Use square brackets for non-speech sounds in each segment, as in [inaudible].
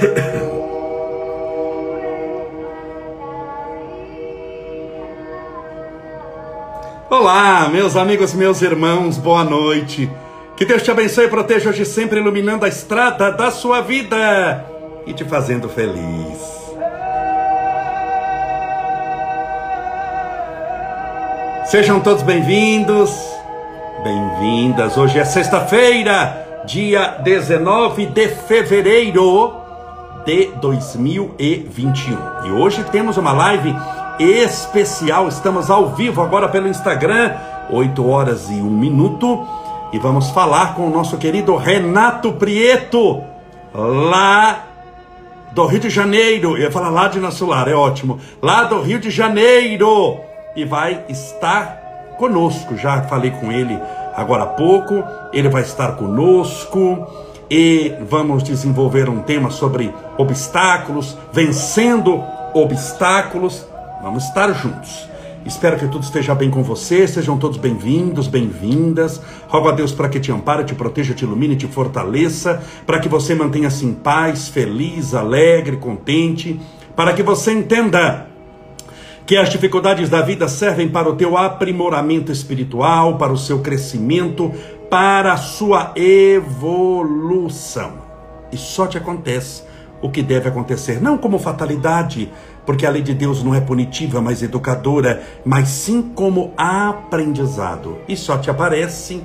[laughs] Olá, meus amigos, meus irmãos, boa noite. Que Deus te abençoe e proteja hoje sempre iluminando a estrada da sua vida e te fazendo feliz. Sejam todos bem-vindos, bem-vindas. Hoje é sexta-feira, dia 19 de fevereiro de 2021. E hoje temos uma live especial. Estamos ao vivo agora pelo Instagram, 8 horas e 1 minuto. E vamos falar com o nosso querido Renato Prieto, lá do Rio de Janeiro. Eu ia falar lá de Nassular, é ótimo. Lá do Rio de Janeiro. E vai estar conosco. Já falei com ele agora há pouco. Ele vai estar conosco e vamos desenvolver um tema sobre obstáculos, vencendo obstáculos. Vamos estar juntos. Espero que tudo esteja bem com você, sejam todos bem-vindos, bem-vindas. Rogo a Deus para que te ampare, te proteja, te ilumine, te fortaleça, para que você mantenha-se em paz, feliz, alegre, contente, para que você entenda que as dificuldades da vida servem para o teu aprimoramento espiritual, para o seu crescimento, para a sua evolução. E só te acontece o que deve acontecer, não como fatalidade, porque a lei de Deus não é punitiva, mas educadora, mas sim como aprendizado. E só te aparecem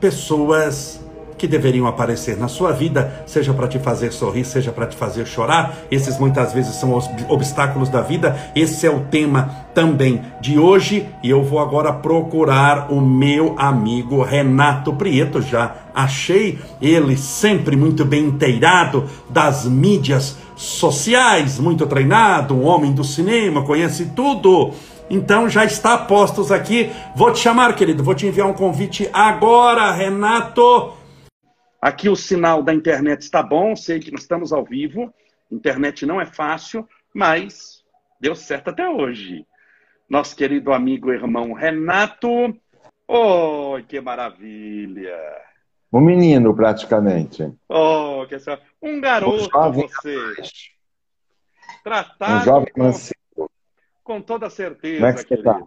pessoas que deveriam aparecer na sua vida, seja para te fazer sorrir, seja para te fazer chorar. Esses muitas vezes são os obstáculos da vida. Esse é o tema também de hoje e eu vou agora procurar o meu amigo Renato Prieto. Já achei ele sempre muito bem inteirado das mídias sociais, muito treinado, um homem do cinema, conhece tudo. Então já está postos aqui. Vou te chamar, querido, vou te enviar um convite agora, Renato. Aqui o sinal da internet está bom, sei que nós estamos ao vivo. Internet não é fácil, mas deu certo até hoje. Nosso querido amigo irmão Renato. Oh, que maravilha! Um menino, praticamente. Oh, que um garoto um jovem você. Tratado um jovem com, com toda certeza. Como é que você está?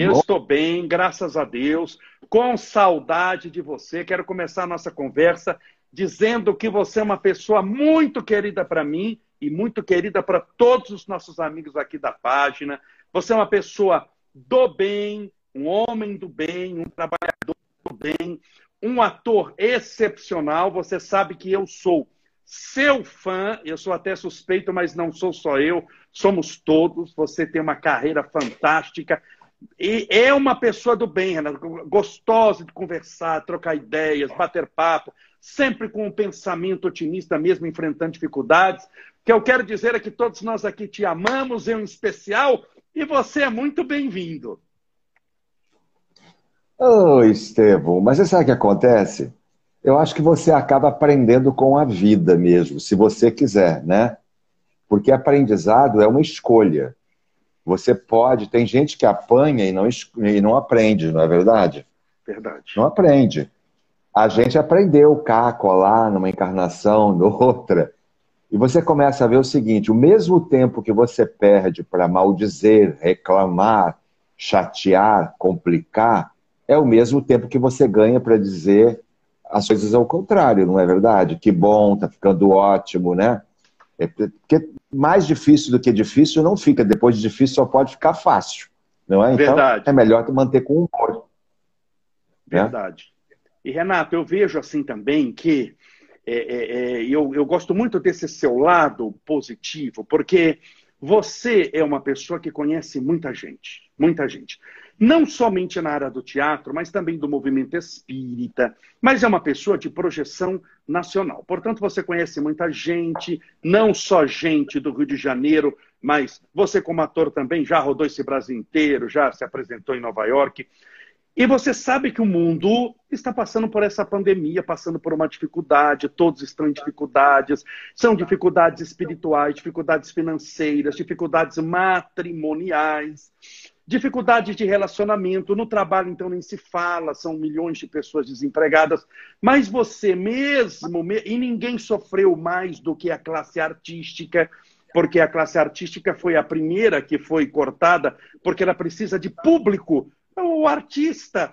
Eu Bom. estou bem, graças a Deus, com saudade de você. Quero começar a nossa conversa dizendo que você é uma pessoa muito querida para mim e muito querida para todos os nossos amigos aqui da página. Você é uma pessoa do bem, um homem do bem, um trabalhador do bem, um ator excepcional. Você sabe que eu sou seu fã, eu sou até suspeito, mas não sou só eu, somos todos. Você tem uma carreira fantástica. E é uma pessoa do bem, Renato, gostosa de conversar, trocar ideias, bater papo, sempre com um pensamento otimista, mesmo enfrentando dificuldades. O que eu quero dizer é que todos nós aqui te amamos, eu em especial, e você é muito bem-vindo. Ô, oh, Estevão, mas você sabe o que acontece? Eu acho que você acaba aprendendo com a vida mesmo, se você quiser, né? Porque aprendizado é uma escolha. Você pode, tem gente que apanha e não, e não aprende, não é verdade? Verdade. Não aprende. A gente aprendeu cá, colar, numa encarnação, [laughs] noutra. E você começa a ver o seguinte: o mesmo tempo que você perde para maldizer, reclamar, chatear, complicar, é o mesmo tempo que você ganha para dizer as coisas ao contrário, não é verdade? Que bom, tá ficando ótimo, né? É porque mais difícil do que difícil não fica. Depois de difícil só pode ficar fácil. Não é? Então, Verdade. é melhor manter com humor. Né? Verdade. Né? E, Renato, eu vejo assim também que é, é, é, eu, eu gosto muito desse seu lado positivo, porque você é uma pessoa que conhece muita gente. Muita gente não somente na área do teatro, mas também do movimento espírita, mas é uma pessoa de projeção nacional. Portanto, você conhece muita gente, não só gente do Rio de Janeiro, mas você, como ator, também já rodou esse Brasil inteiro, já se apresentou em Nova York. E você sabe que o mundo está passando por essa pandemia, passando por uma dificuldade, todos estão em dificuldades, são dificuldades espirituais, dificuldades financeiras, dificuldades matrimoniais dificuldade de relacionamento, no trabalho então nem se fala, são milhões de pessoas desempregadas, mas você mesmo, e ninguém sofreu mais do que a classe artística, porque a classe artística foi a primeira que foi cortada, porque ela precisa de público. O artista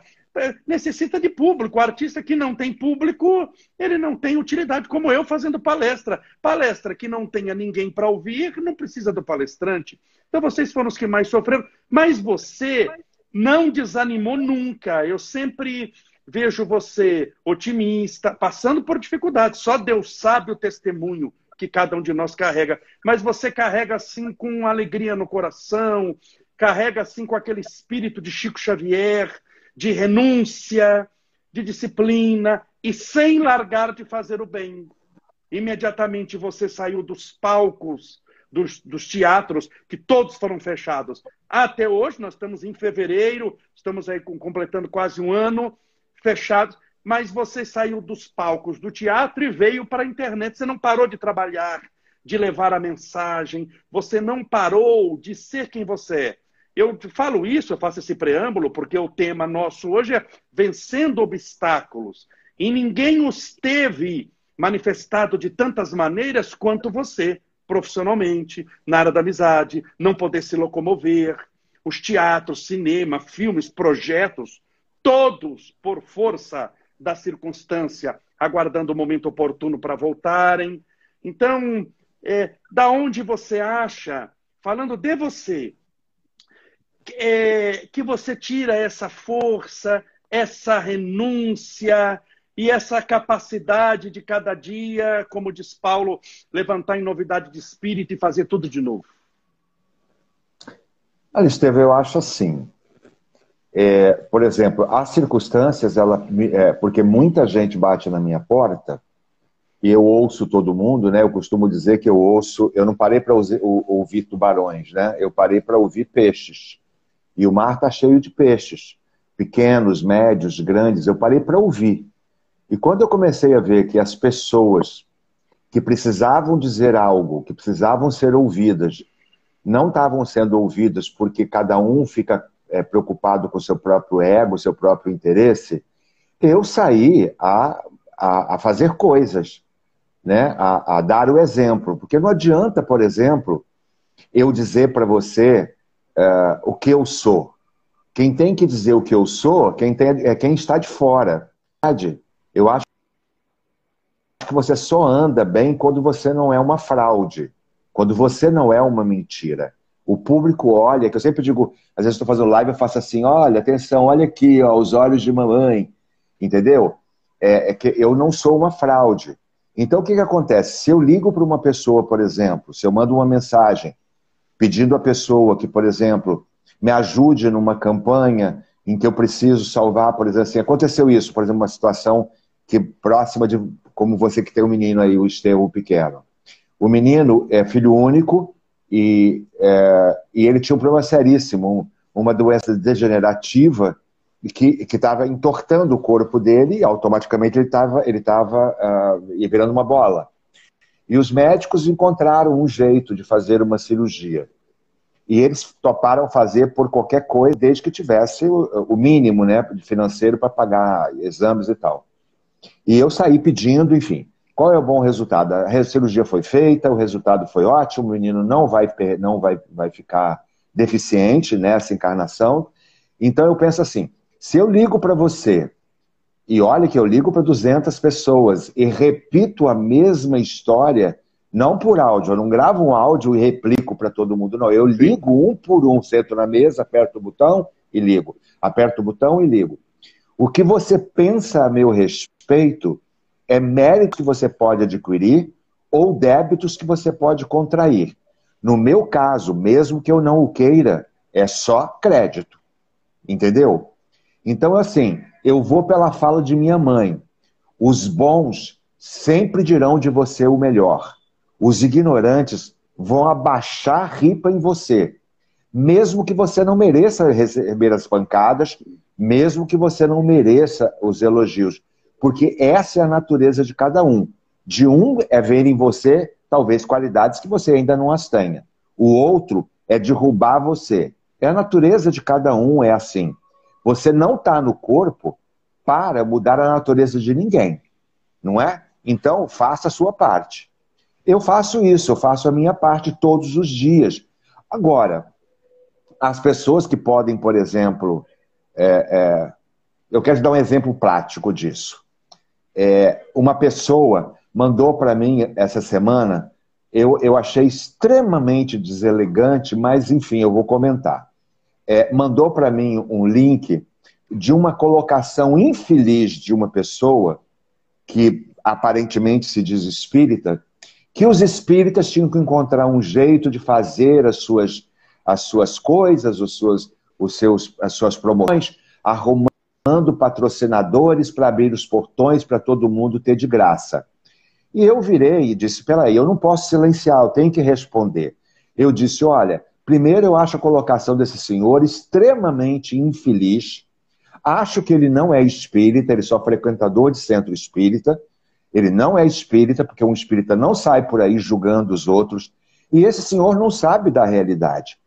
necessita de público. O artista que não tem público, ele não tem utilidade, como eu fazendo palestra. Palestra que não tenha ninguém para ouvir, não precisa do palestrante. Então vocês foram os que mais sofreram, mas você não desanimou nunca. Eu sempre vejo você otimista, passando por dificuldades. Só Deus sabe o testemunho que cada um de nós carrega. Mas você carrega assim com alegria no coração, carrega assim com aquele espírito de Chico Xavier, de renúncia, de disciplina e sem largar de fazer o bem. Imediatamente você saiu dos palcos, dos, dos, teatros, que todos foram fechados. Até hoje, nós estamos em fevereiro, estamos aí completando quase um ano fechados, mas você saiu dos palcos do teatro e veio para a internet. Você não parou de trabalhar, de levar a mensagem, você não parou de ser quem você é. Eu falo isso, eu faço esse preâmbulo, porque o tema nosso hoje é vencendo obstáculos. E ninguém os teve manifestado de tantas maneiras quanto você, profissionalmente, na área da amizade, não poder se locomover, os teatros, cinema, filmes, projetos, todos por força da circunstância, aguardando o momento oportuno para voltarem. Então, é, da onde você acha, falando de você, é, que você tira essa força, essa renúncia e essa capacidade de cada dia, como diz Paulo, levantar em novidade de espírito e fazer tudo de novo? Esteve, eu acho assim. É, por exemplo, as circunstâncias, ela, é, porque muita gente bate na minha porta e eu ouço todo mundo, né? Eu costumo dizer que eu ouço, eu não parei para ouvir tubarões, né? Eu parei para ouvir peixes. E o mar está cheio de peixes, pequenos, médios, grandes. Eu parei para ouvir. E quando eu comecei a ver que as pessoas que precisavam dizer algo, que precisavam ser ouvidas, não estavam sendo ouvidas porque cada um fica é, preocupado com o seu próprio ego, seu próprio interesse, eu saí a, a, a fazer coisas, né? A, a, dar o exemplo. Porque não adianta, por exemplo, eu dizer para você uh, o que eu sou. Quem tem que dizer o que eu sou quem tem, é quem está de fora. Eu acho que você só anda bem quando você não é uma fraude, quando você não é uma mentira. O público olha, que eu sempre digo, às vezes estou fazendo live, eu faço assim, olha, atenção, olha aqui, ó, os olhos de mamãe, entendeu? É, é que eu não sou uma fraude. Então, o que, que acontece? Se eu ligo para uma pessoa, por exemplo, se eu mando uma mensagem pedindo à pessoa que, por exemplo, me ajude numa campanha em que eu preciso salvar, por exemplo, assim, aconteceu isso, por exemplo, uma situação que próxima de como você que tem um menino aí, o Estevão Pequeno. O menino é filho único e, é, e ele tinha um problema seríssimo, uma doença degenerativa que estava entortando o corpo dele e automaticamente ele estava ele tava, uh, virando uma bola. E os médicos encontraram um jeito de fazer uma cirurgia. E eles toparam fazer por qualquer coisa, desde que tivesse o, o mínimo né, financeiro para pagar exames e tal. E eu saí pedindo, enfim. Qual é o bom resultado? A cirurgia foi feita, o resultado foi ótimo, o menino não vai, não vai, vai ficar deficiente nessa encarnação. Então eu penso assim: se eu ligo para você e olha que eu ligo para 200 pessoas e repito a mesma história, não por áudio, eu não gravo um áudio e replico para todo mundo, não. Eu ligo um por um, sento na mesa, aperto o botão e ligo. Aperto o botão e ligo. O que você pensa a meu respeito é mérito que você pode adquirir ou débitos que você pode contrair. No meu caso, mesmo que eu não o queira, é só crédito. Entendeu? Então, assim, eu vou pela fala de minha mãe. Os bons sempre dirão de você o melhor. Os ignorantes vão abaixar a ripa em você. Mesmo que você não mereça receber as pancadas, mesmo que você não mereça os elogios. Porque essa é a natureza de cada um. De um é ver em você, talvez, qualidades que você ainda não as tenha. O outro é derrubar você. É a natureza de cada um, é assim. Você não está no corpo para mudar a natureza de ninguém, não é? Então, faça a sua parte. Eu faço isso, eu faço a minha parte todos os dias. Agora, as pessoas que podem, por exemplo, é, é, eu quero dar um exemplo prático disso. É, uma pessoa mandou para mim essa semana, eu, eu achei extremamente deselegante, mas enfim, eu vou comentar. É, mandou para mim um link de uma colocação infeliz de uma pessoa que aparentemente se diz espírita, que os espíritas tinham que encontrar um jeito de fazer as suas, as suas coisas, os seus, os seus, as suas promoções, arrumando patrocinadores para abrir os portões para todo mundo ter de graça. E eu virei e disse: peraí, eu não posso silenciar, eu tenho que responder. Eu disse: olha, primeiro eu acho a colocação desse senhor extremamente infeliz. Acho que ele não é espírita, ele é só frequentador de centro espírita. Ele não é espírita, porque um espírita não sai por aí julgando os outros. E esse senhor não sabe da realidade.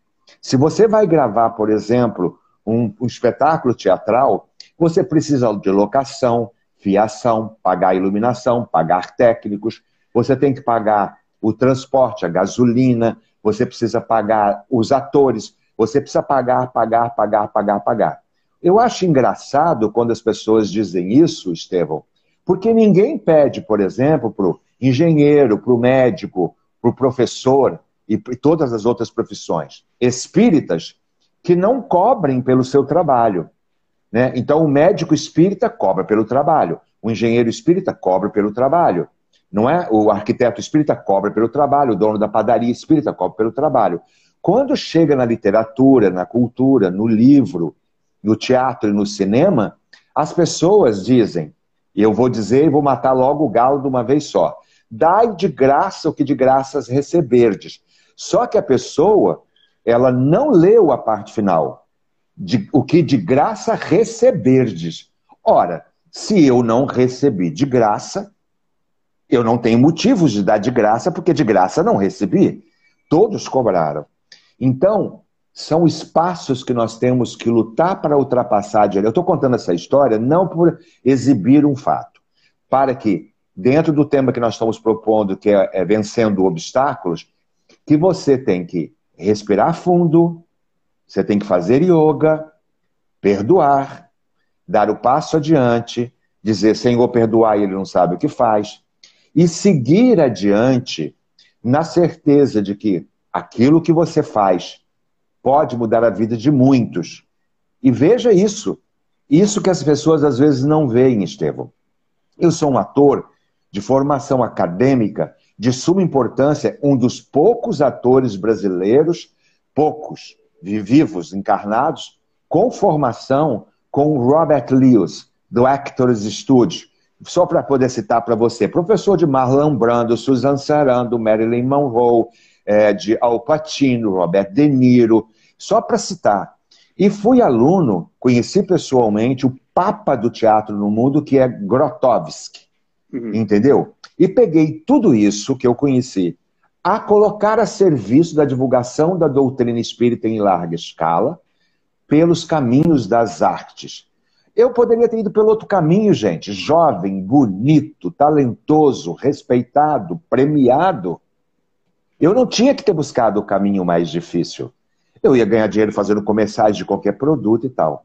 Se você vai gravar, por exemplo, um, um espetáculo teatral, você precisa de locação, fiação, pagar iluminação, pagar técnicos, você tem que pagar o transporte, a gasolina, você precisa pagar os atores, você precisa pagar, pagar, pagar, pagar, pagar. Eu acho engraçado quando as pessoas dizem isso, Estevão, porque ninguém pede, por exemplo, para o engenheiro, para o médico, para o professor e todas as outras profissões espíritas que não cobrem pelo seu trabalho. Né? Então, o médico espírita cobra pelo trabalho, o engenheiro espírita cobra pelo trabalho, não é? O arquiteto espírita cobra pelo trabalho, o dono da padaria espírita cobra pelo trabalho. Quando chega na literatura, na cultura, no livro, no teatro e no cinema, as pessoas dizem, e eu vou dizer e vou matar logo o galo de uma vez só: dai de graça o que de graças receberdes. Só que a pessoa, ela não leu a parte final. De, o que de graça receberdes. Ora, se eu não recebi de graça, eu não tenho motivos de dar de graça, porque de graça não recebi. Todos cobraram. Então, são espaços que nós temos que lutar para ultrapassar. Eu estou contando essa história não por exibir um fato, para que, dentro do tema que nós estamos propondo, que é, é vencendo obstáculos, que você tem que respirar fundo, você tem que fazer yoga, perdoar, dar o passo adiante, dizer, Senhor, perdoar, ele não sabe o que faz, e seguir adiante na certeza de que aquilo que você faz pode mudar a vida de muitos. E veja isso. Isso que as pessoas às vezes não veem, Estevão. Eu sou um ator de formação acadêmica de suma importância, um dos poucos atores brasileiros, poucos, vivos, encarnados, com formação com Robert Lewis, do Actors Studio. Só para poder citar para você, professor de Marlon Brando, Susan Sarandon, Marilyn Monroe, é, de Al Pacino, Robert De Niro, só para citar. E fui aluno, conheci pessoalmente o papa do teatro no mundo, que é Grotowski, uhum. entendeu? E peguei tudo isso que eu conheci a colocar a serviço da divulgação da doutrina espírita em larga escala, pelos caminhos das artes. Eu poderia ter ido pelo outro caminho, gente. Jovem, bonito, talentoso, respeitado, premiado. Eu não tinha que ter buscado o caminho mais difícil. Eu ia ganhar dinheiro fazendo comerciais de qualquer produto e tal.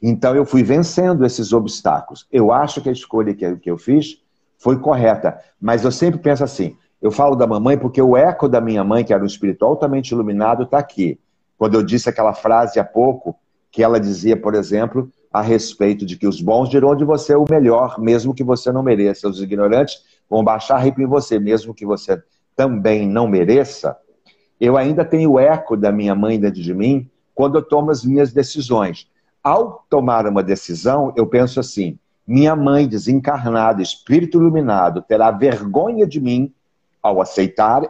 Então eu fui vencendo esses obstáculos. Eu acho que a escolha que eu fiz foi correta. Mas eu sempre penso assim: eu falo da mamãe porque o eco da minha mãe, que era um espírito altamente iluminado, está aqui. Quando eu disse aquela frase há pouco, que ela dizia, por exemplo, a respeito de que os bons dirão de você o melhor, mesmo que você não mereça. Os ignorantes vão baixar ripa em você, mesmo que você também não mereça, eu ainda tenho o eco da minha mãe dentro de mim quando eu tomo as minhas decisões. Ao tomar uma decisão, eu penso assim: minha mãe desencarnada, espírito iluminado, terá vergonha de mim ao aceitar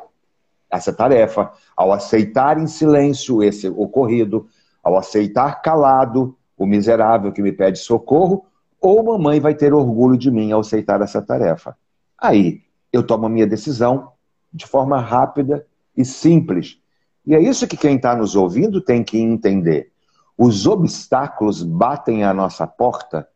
essa tarefa, ao aceitar em silêncio esse ocorrido, ao aceitar calado o miserável que me pede socorro, ou mamãe vai ter orgulho de mim ao aceitar essa tarefa. Aí eu tomo a minha decisão de forma rápida e simples. E é isso que quem está nos ouvindo tem que entender. Os obstáculos batem à nossa porta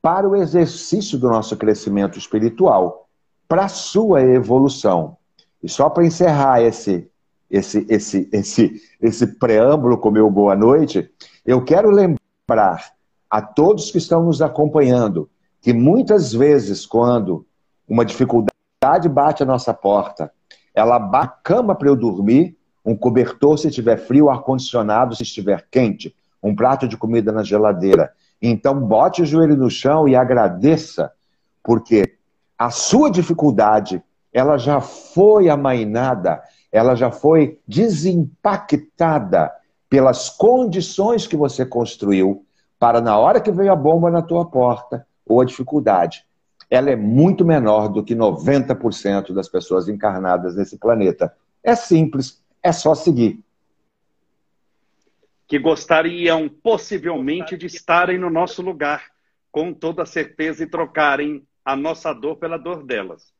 para o exercício do nosso crescimento espiritual, para a sua evolução. E só para encerrar esse, esse, esse, esse, esse preâmbulo com meu boa noite, eu quero lembrar a todos que estão nos acompanhando que muitas vezes, quando uma dificuldade bate à nossa porta, ela bate cama para eu dormir, um cobertor se estiver frio, ar-condicionado se estiver quente, um prato de comida na geladeira. Então, bote o joelho no chão e agradeça, porque a sua dificuldade, ela já foi amainada, ela já foi desimpactada pelas condições que você construiu para na hora que veio a bomba na tua porta ou a dificuldade, ela é muito menor do que 90% das pessoas encarnadas nesse planeta. É simples, é só seguir. Que gostariam possivelmente de estarem no nosso lugar, com toda certeza, e trocarem a nossa dor pela dor delas.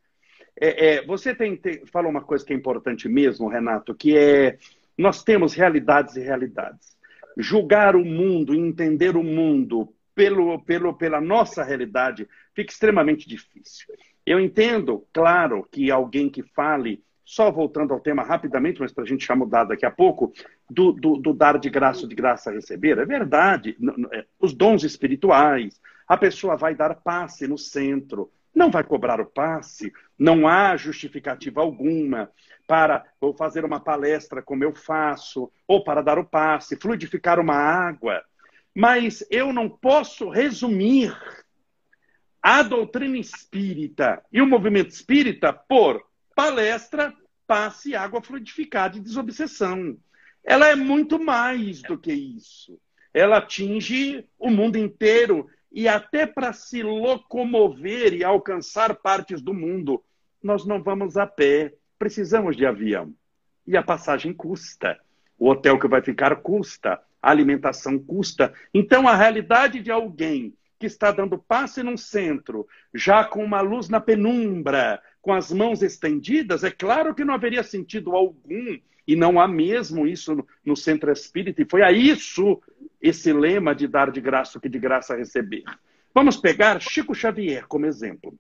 É, é, você tem, tem, falou uma coisa que é importante mesmo, Renato, que é nós temos realidades e realidades. Julgar o mundo, entender o mundo pelo, pelo, pela nossa realidade, fica extremamente difícil. Eu entendo, claro, que alguém que fale, só voltando ao tema rapidamente, mas para a gente já mudar daqui a pouco, do, do, do dar de graça de graça a receber, é verdade. É, os dons espirituais, a pessoa vai dar passe no centro, não vai cobrar o passe, não há justificativa alguma para ou fazer uma palestra como eu faço, ou para dar o passe, fluidificar uma água. Mas eu não posso resumir a doutrina espírita e o movimento espírita por palestra, passe, água fluidificada e desobsessão. Ela é muito mais do que isso. Ela atinge o mundo inteiro e até para se locomover e alcançar partes do mundo, nós não vamos a pé, precisamos de avião. E a passagem custa. O hotel que vai ficar custa a alimentação custa. Então, a realidade de alguém que está dando passe num centro, já com uma luz na penumbra, com as mãos estendidas, é claro que não haveria sentido algum, e não há mesmo isso no, centro espírita, e foi a isso esse lema de dar de graça o que de graça receber. Vamos pegar Chico Xavier como exemplo.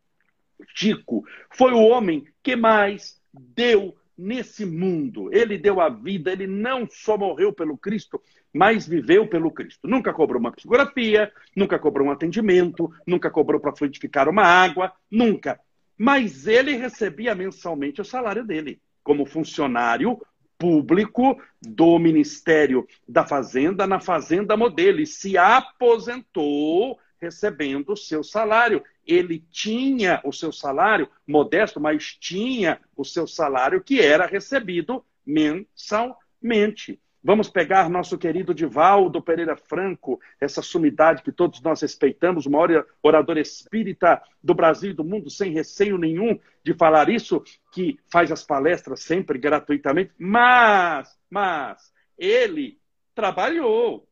Chico foi o homem que mais deu nesse mundo. Ele deu a vida, ele não só morreu pelo Cristo, mas viveu pelo Cristo. Nunca cobrou uma psicografia, nunca cobrou um atendimento, nunca cobrou para fluidificar uma água, nunca. Mas ele recebia mensalmente o salário dele, como funcionário público do Ministério da Fazenda, na Fazenda Modelo, e se aposentou recebendo o seu salário. Ele tinha o seu salário modesto, mas tinha o seu salário que era recebido mensalmente. Vamos pegar nosso querido Divaldo Pereira Franco, essa sumidade que todos nós respeitamos, o maior orador espírita do Brasil e do mundo, sem receio nenhum de falar isso, que faz as palestras sempre gratuitamente, mas, mas, ele trabalhou,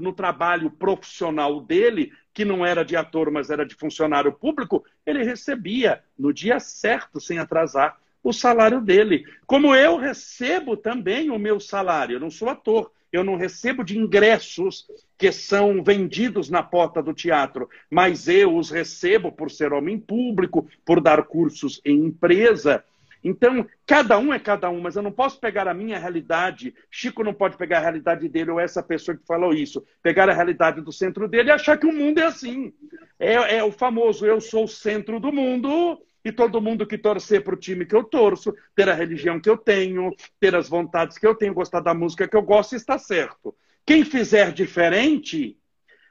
no trabalho profissional dele, que não era de ator, mas era de funcionário público, ele recebia no dia certo, sem atrasar, o salário dele. Como eu recebo também o meu salário, eu não sou ator, eu não recebo de ingressos que são vendidos na porta do teatro, mas eu os recebo por ser homem público, por dar cursos em empresa. Então, cada um é cada um, mas eu não posso pegar a minha realidade. Chico não pode pegar a realidade dele, ou essa pessoa que falou isso, pegar a realidade do centro dele e achar que o mundo é assim. É, é o famoso eu sou o centro do mundo e todo mundo que torcer para o time que eu torço, ter a religião que eu tenho, ter as vontades que eu tenho, gostar da música que eu gosto, está certo. Quem fizer diferente,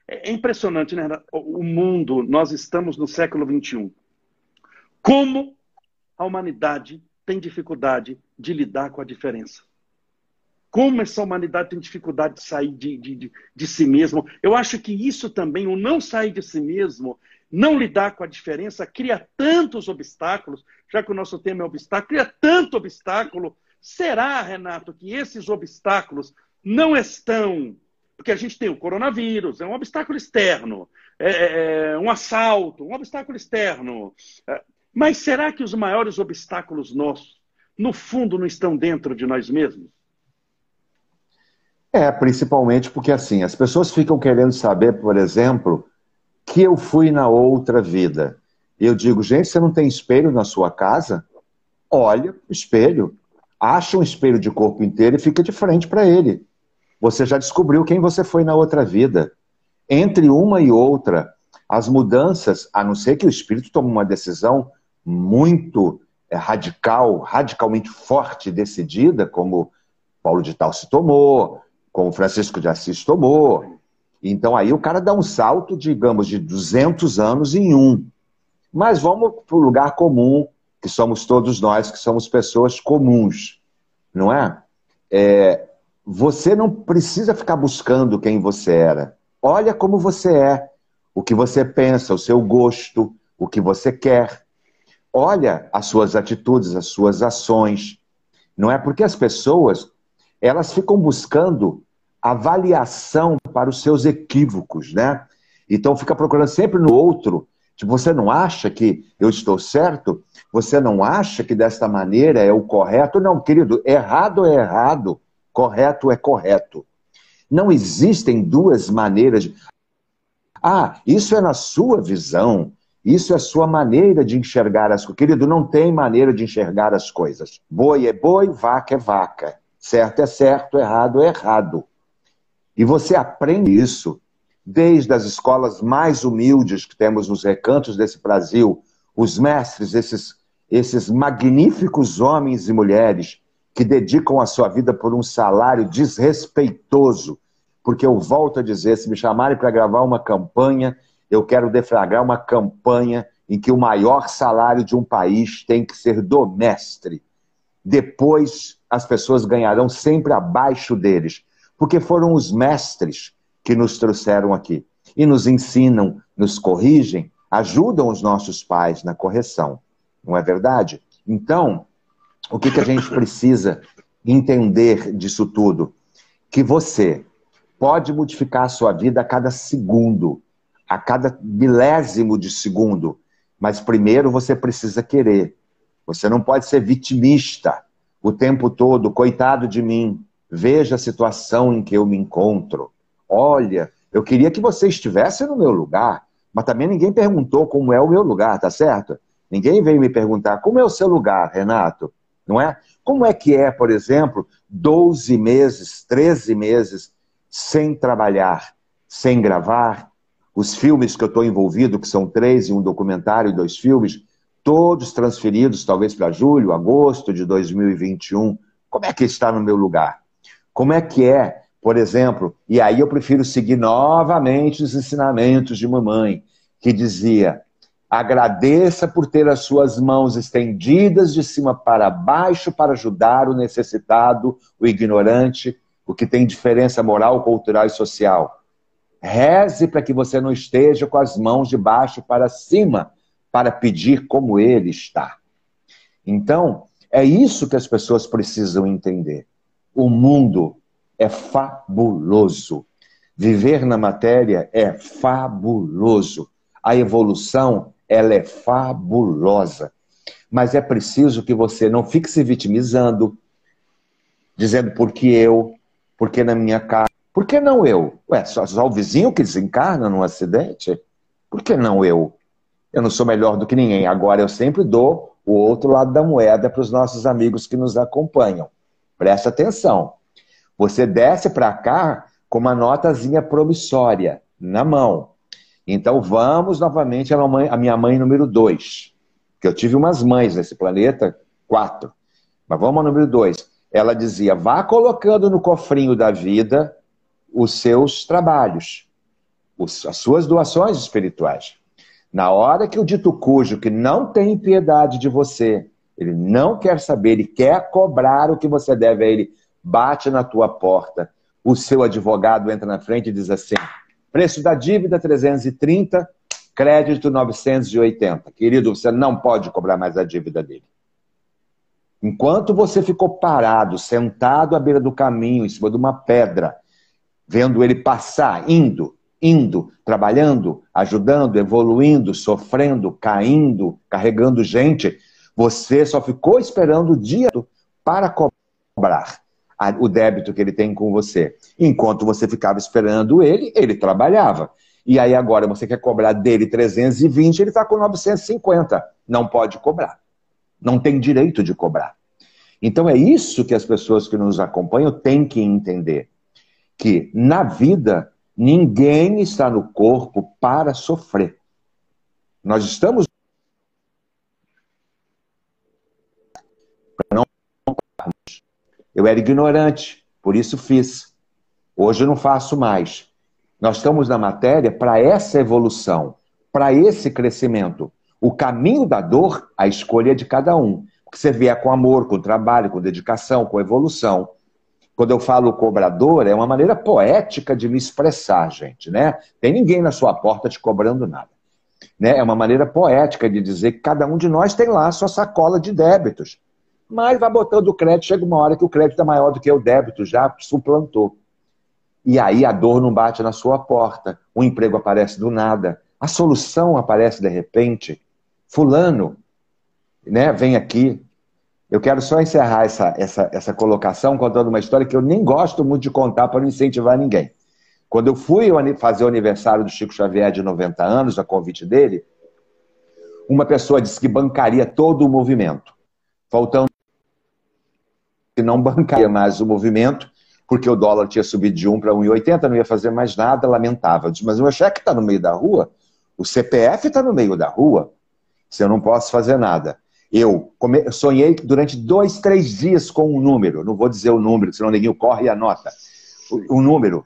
é impressionante, né? O mundo, nós estamos no século XXI. Como a humanidade tem dificuldade de lidar com a diferença. Como essa humanidade tem dificuldade de sair de, de, de, de si mesmo. Eu acho que isso também, o não sair de si mesmo, não lidar com a diferença cria tantos obstáculos, já que o nosso tema é obstáculo, cria tanto obstáculo. Será, Renato, que esses obstáculos não estão. Porque a gente tem o coronavírus, é um obstáculo externo, é, é, é um assalto, um obstáculo externo. É, mas será que os maiores obstáculos nossos, no fundo, não estão dentro de nós mesmos? É, principalmente porque assim, as pessoas ficam querendo saber, por exemplo, que eu fui na outra vida. Eu digo, gente, você não tem espelho na sua casa? Olha o espelho, acha um espelho de corpo inteiro e fica de frente para ele. Você já descobriu quem você foi na outra vida. Entre uma e outra, as mudanças, a não ser que o espírito tome uma decisão muito é, radical, radicalmente forte, decidida, como Paulo de Tal se tomou, como Francisco de Assis tomou. Então aí o cara dá um salto, digamos, de 200 anos em um. Mas vamos para o lugar comum, que somos todos nós, que somos pessoas comuns, não é? é? Você não precisa ficar buscando quem você era. Olha como você é, o que você pensa, o seu gosto, o que você quer. Olha as suas atitudes, as suas ações. Não é porque as pessoas elas ficam buscando avaliação para os seus equívocos, né? Então fica procurando sempre no outro. Tipo, você não acha que eu estou certo? Você não acha que desta maneira é o correto? Não, querido, errado é errado, correto é correto. Não existem duas maneiras. Ah, isso é na sua visão, isso é sua maneira de enxergar as coisas. Querido, não tem maneira de enxergar as coisas. Boi é boi, vaca é vaca. Certo é certo, errado é errado. E você aprende isso desde as escolas mais humildes que temos nos recantos desse Brasil, os mestres, esses, esses magníficos homens e mulheres que dedicam a sua vida por um salário desrespeitoso. Porque eu volto a dizer: se me chamarem para gravar uma campanha, eu quero defragrar uma campanha em que o maior salário de um país tem que ser do mestre. Depois, as pessoas ganharão sempre abaixo deles, porque foram os mestres que nos trouxeram aqui e nos ensinam, nos corrigem, ajudam os nossos pais na correção. Não é verdade? Então, o que, que a gente precisa entender disso tudo? Que você pode modificar a sua vida a cada segundo, a cada milésimo de segundo, mas primeiro você precisa querer. Você não pode ser vitimista o tempo todo, coitado de mim, veja a situação em que eu me encontro. Olha, eu queria que você estivesse no meu lugar, mas também ninguém perguntou como é o meu lugar, tá certo? Ninguém veio me perguntar como é o seu lugar, Renato, não é? Como é que é, por exemplo, 12 meses, 13 meses sem trabalhar, sem gravar? Os filmes que eu estou envolvido, que são três e um documentário e dois filmes, todos transferidos talvez para julho, agosto de 2021. Como é que está no meu lugar? Como é que é, por exemplo, e aí eu prefiro seguir novamente os ensinamentos de mamãe, que dizia: agradeça por ter as suas mãos estendidas de cima para baixo para ajudar o necessitado, o ignorante, o que tem diferença moral, cultural e social. Reze para que você não esteja com as mãos de baixo para cima para pedir como ele está. Então, é isso que as pessoas precisam entender. O mundo é fabuloso. Viver na matéria é fabuloso. A evolução, ela é fabulosa. Mas é preciso que você não fique se vitimizando, dizendo por que eu, por que na minha casa, por que não eu? Ué, só, só o vizinho que desencarna num acidente? Por que não eu? eu não sou melhor do que ninguém. Agora eu sempre dou o outro lado da moeda para os nossos amigos que nos acompanham. Presta atenção. Você desce para cá com uma notazinha promissória na mão. Então vamos novamente à, mamãe, à minha mãe número 2. Que eu tive umas mães nesse planeta, quatro. Mas vamos ao número 2. Ela dizia: vá colocando no cofrinho da vida os seus trabalhos, as suas doações espirituais. Na hora que o dito cujo, que não tem piedade de você, ele não quer saber, ele quer cobrar o que você deve a ele, bate na tua porta, o seu advogado entra na frente e diz assim: preço da dívida 330, crédito 980. Querido, você não pode cobrar mais a dívida dele. Enquanto você ficou parado, sentado à beira do caminho, em cima de uma pedra, vendo ele passar, indo, indo, trabalhando, ajudando, evoluindo, sofrendo, caindo, carregando gente, você só ficou esperando o dia para cobrar. o débito que ele tem com você. Enquanto você ficava esperando ele, ele trabalhava. E aí agora você quer cobrar dele 320, ele está com 950. Não pode cobrar. Não tem direito de cobrar. Então é isso que as pessoas que nos acompanham têm que entender. Que na vida, ninguém está no corpo para sofrer. Nós estamos para não eu era ignorante, por isso fiz. Hoje eu não faço mais. Nós estamos na matéria para essa evolução, para esse crescimento. O caminho da dor, a escolha é de cada um. Porque você vier com amor, com trabalho, com dedicação, com evolução. Quando eu falo cobrador, é uma maneira poética de me expressar, gente, né? Tem ninguém na sua porta te cobrando nada. Né? É uma maneira poética de dizer que cada um de nós tem lá a sua sacola de débitos mas vai botando o crédito, chega uma hora que o crédito é maior do que o débito, já suplantou. E aí a dor não bate na sua porta, o emprego aparece do nada, a solução aparece de repente. Fulano, né, vem aqui. Eu quero só encerrar essa, essa, essa colocação contando uma história que eu nem gosto muito de contar para não incentivar ninguém. Quando eu fui fazer o aniversário do Chico Xavier de 90 anos, a convite dele, uma pessoa disse que bancaria todo o movimento. Faltando que não bancaria mais o movimento, porque o dólar tinha subido de 1 para 1,80, não ia fazer mais nada, lamentava. Disse, mas o meu cheque está no meio da rua, o CPF está no meio da rua, se eu não posso fazer nada. Eu sonhei durante dois, três dias com um número, não vou dizer o número, senão ninguém corre e anota. O, número.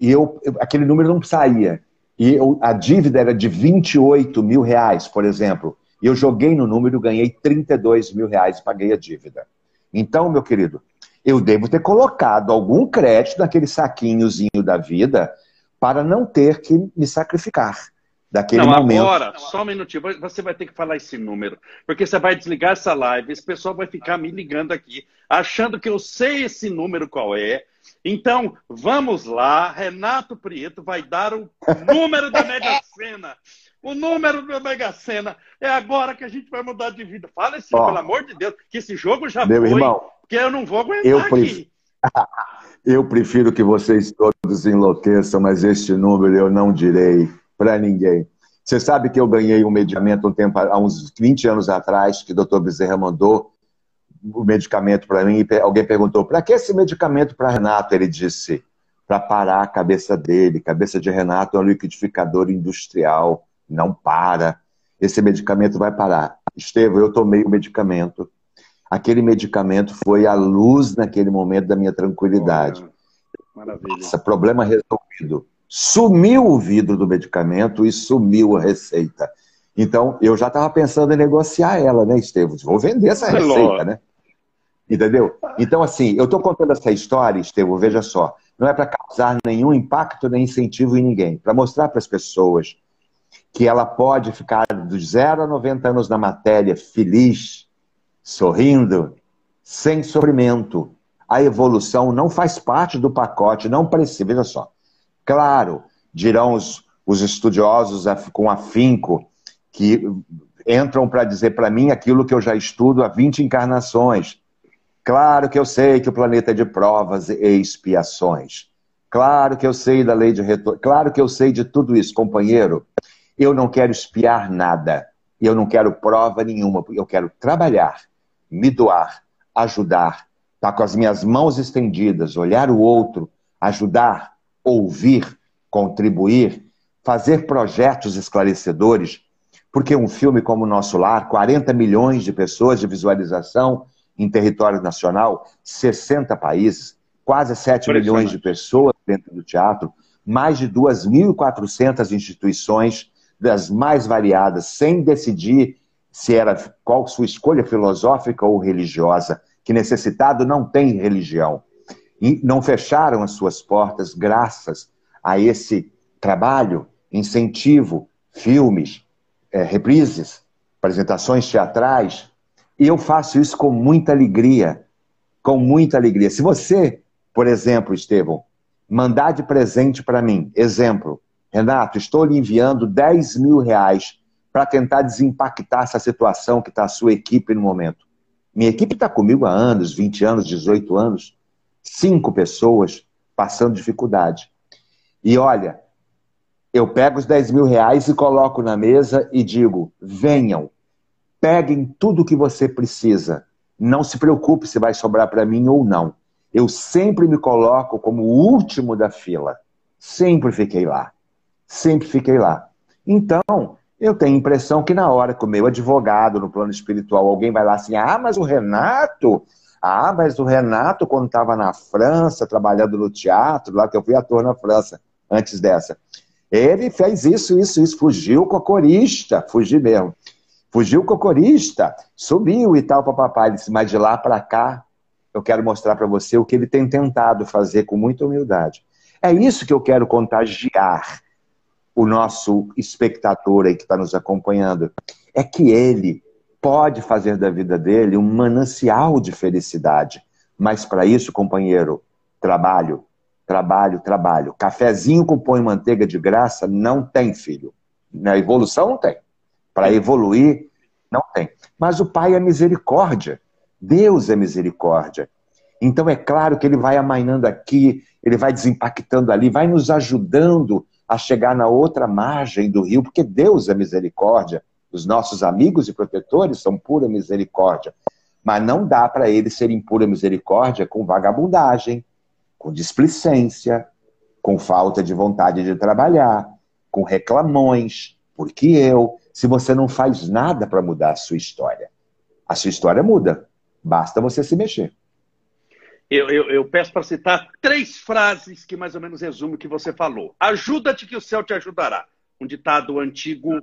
E eu, aquele número não saía. E eu, a dívida era de 28 mil reais, por exemplo. E eu joguei no número, ganhei 32 mil reais e paguei a dívida. Então, meu querido, eu devo ter colocado algum crédito naquele saquinhozinho da vida para não ter que me sacrificar daquele não, momento. Agora, só um minutinho, você vai ter que falar esse número, porque você vai desligar essa live, esse pessoal vai ficar me ligando aqui, achando que eu sei esse número qual é. Então, vamos lá, Renato Prieto vai dar o número da Mega [laughs] Sena. O número da Mega Sena. É agora que a gente vai mudar de vida. Fala assim, pelo amor de Deus, que esse jogo já meu foi. Irmão, que eu não vou aguentar eu aqui. [laughs] eu prefiro que vocês todos enlouqueçam, mas este número eu não direi para ninguém. Você sabe que eu ganhei um medicamento um tempo, há uns 20 anos atrás, que o doutor Bezerra mandou o medicamento para mim, e alguém perguntou, para que esse medicamento para Renato? Ele disse, para parar a cabeça dele. Cabeça de Renato é um liquidificador industrial não para. Esse medicamento vai parar. Estevão, eu tomei o medicamento. Aquele medicamento foi a luz naquele momento da minha tranquilidade. Maravilha. Nossa, problema resolvido. Sumiu o vidro do medicamento e sumiu a receita. Então, eu já estava pensando em negociar ela, né, Estevam? Vou vender essa receita, né? Entendeu? Então, assim, eu estou contando essa história, Estevam, veja só. Não é para causar nenhum impacto nem incentivo em ninguém. Para mostrar para as pessoas que ela pode ficar dos 0 a 90 anos na matéria feliz, sorrindo, sem sofrimento. A evolução não faz parte do pacote, não precisa. Veja só. Claro, dirão os, os estudiosos com afinco que entram para dizer para mim aquilo que eu já estudo há 20 encarnações. Claro que eu sei que o planeta é de provas e expiações. Claro que eu sei da lei de retorno. Claro que eu sei de tudo isso, companheiro. Eu não quero espiar nada. Eu não quero prova nenhuma. Eu quero trabalhar, me doar, ajudar, estar tá com as minhas mãos estendidas, olhar o outro, ajudar, ouvir, contribuir, fazer projetos esclarecedores. Porque um filme como o Nosso Lar, 40 milhões de pessoas de visualização em território nacional, 60 países, quase 7 milhões de pessoas dentro do teatro, mais de 2.400 instituições das mais variadas, sem decidir se era qual sua escolha filosófica ou religiosa, que necessitado não tem religião. Não fecharam as suas portas graças a esse trabalho, incentivo, filmes, é, reprises, apresentações teatrais. E eu faço isso com muita alegria, com muita alegria. Se você, por exemplo, Estevão, mandar de presente para mim, exemplo, Renato, estou lhe enviando 10 mil reais para tentar desempactar essa situação que está a sua equipe no momento. Minha equipe está comigo há anos, 20 anos, 18 anos. Cinco pessoas passando dificuldade. E olha, eu pego os 10 mil reais e coloco na mesa e digo: venham, peguem tudo o que você precisa. Não se preocupe se vai sobrar para mim ou não. Eu sempre me coloco como o último da fila. Sempre fiquei lá. Sempre fiquei lá. Então, eu tenho a impressão que na hora que o meu advogado, no plano espiritual, alguém vai lá assim, ah, mas o Renato, ah, mas o Renato, quando estava na França, trabalhando no teatro, lá que eu fui ator na França, antes dessa, ele fez isso, isso, isso, fugiu com a corista, fugiu mesmo. Fugiu com a corista, subiu e tal, papapá. Ele disse, mas de lá para cá, eu quero mostrar para você o que ele tem tentado fazer com muita humildade. É isso que eu quero contagiar o nosso espectador aí que está nos acompanhando. É que ele pode fazer da vida dele um manancial de felicidade. Mas para isso, companheiro, trabalho, trabalho, trabalho. Cafezinho com pão e manteiga de graça não tem, filho. Na evolução não tem. Para evoluir, não tem. Mas o Pai é misericórdia. Deus é misericórdia. Então é claro que ele vai amainando aqui, ele vai desimpactando ali, vai nos ajudando a chegar na outra margem do rio, porque Deus é misericórdia. Os nossos amigos e protetores são pura misericórdia. Mas não dá para eles serem pura misericórdia com vagabundagem, com displicência, com falta de vontade de trabalhar, com reclamões. Porque eu, se você não faz nada para mudar a sua história, a sua história muda. Basta você se mexer. Eu, eu, eu peço para citar três frases que mais ou menos resumem o que você falou. Ajuda-te que o céu te ajudará. Um ditado antigo.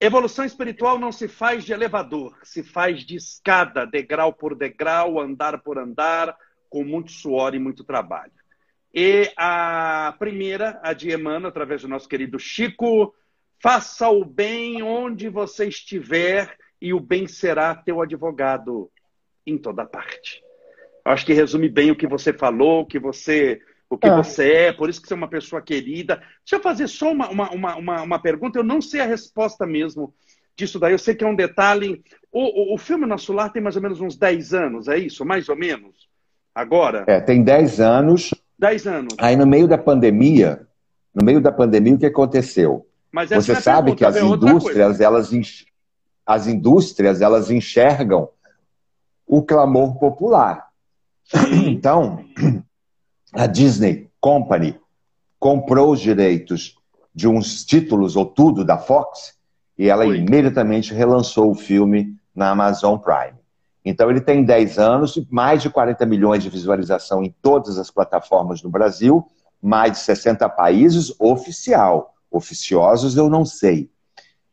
Evolução espiritual não se faz de elevador, se faz de escada, degrau por degrau, andar por andar, com muito suor e muito trabalho. E a primeira, a de Emmanuel, através do nosso querido Chico, faça o bem onde você estiver e o bem será teu advogado em toda parte. Acho que resume bem o que você falou, o que você, o que é. você é, por isso que você é uma pessoa querida. Deixa eu fazer só uma, uma, uma, uma, pergunta, eu não sei a resposta mesmo disso daí, eu sei que é um detalhe. O, o, o filme Nosso Lar tem mais ou menos uns 10 anos, é isso? Mais ou menos? Agora? É, tem 10 anos. 10 anos. Aí no meio da pandemia, no meio da pandemia, o que aconteceu? Você é sabe pergunta, que as indústrias, elas, as indústrias, elas enxergam o clamor popular. [clears throat] Então, a Disney Company comprou os direitos de uns títulos ou tudo da Fox e ela Oi. imediatamente relançou o filme na Amazon Prime. Então ele tem 10 anos, mais de 40 milhões de visualização em todas as plataformas do Brasil, mais de 60 países oficial. Oficiosos eu não sei.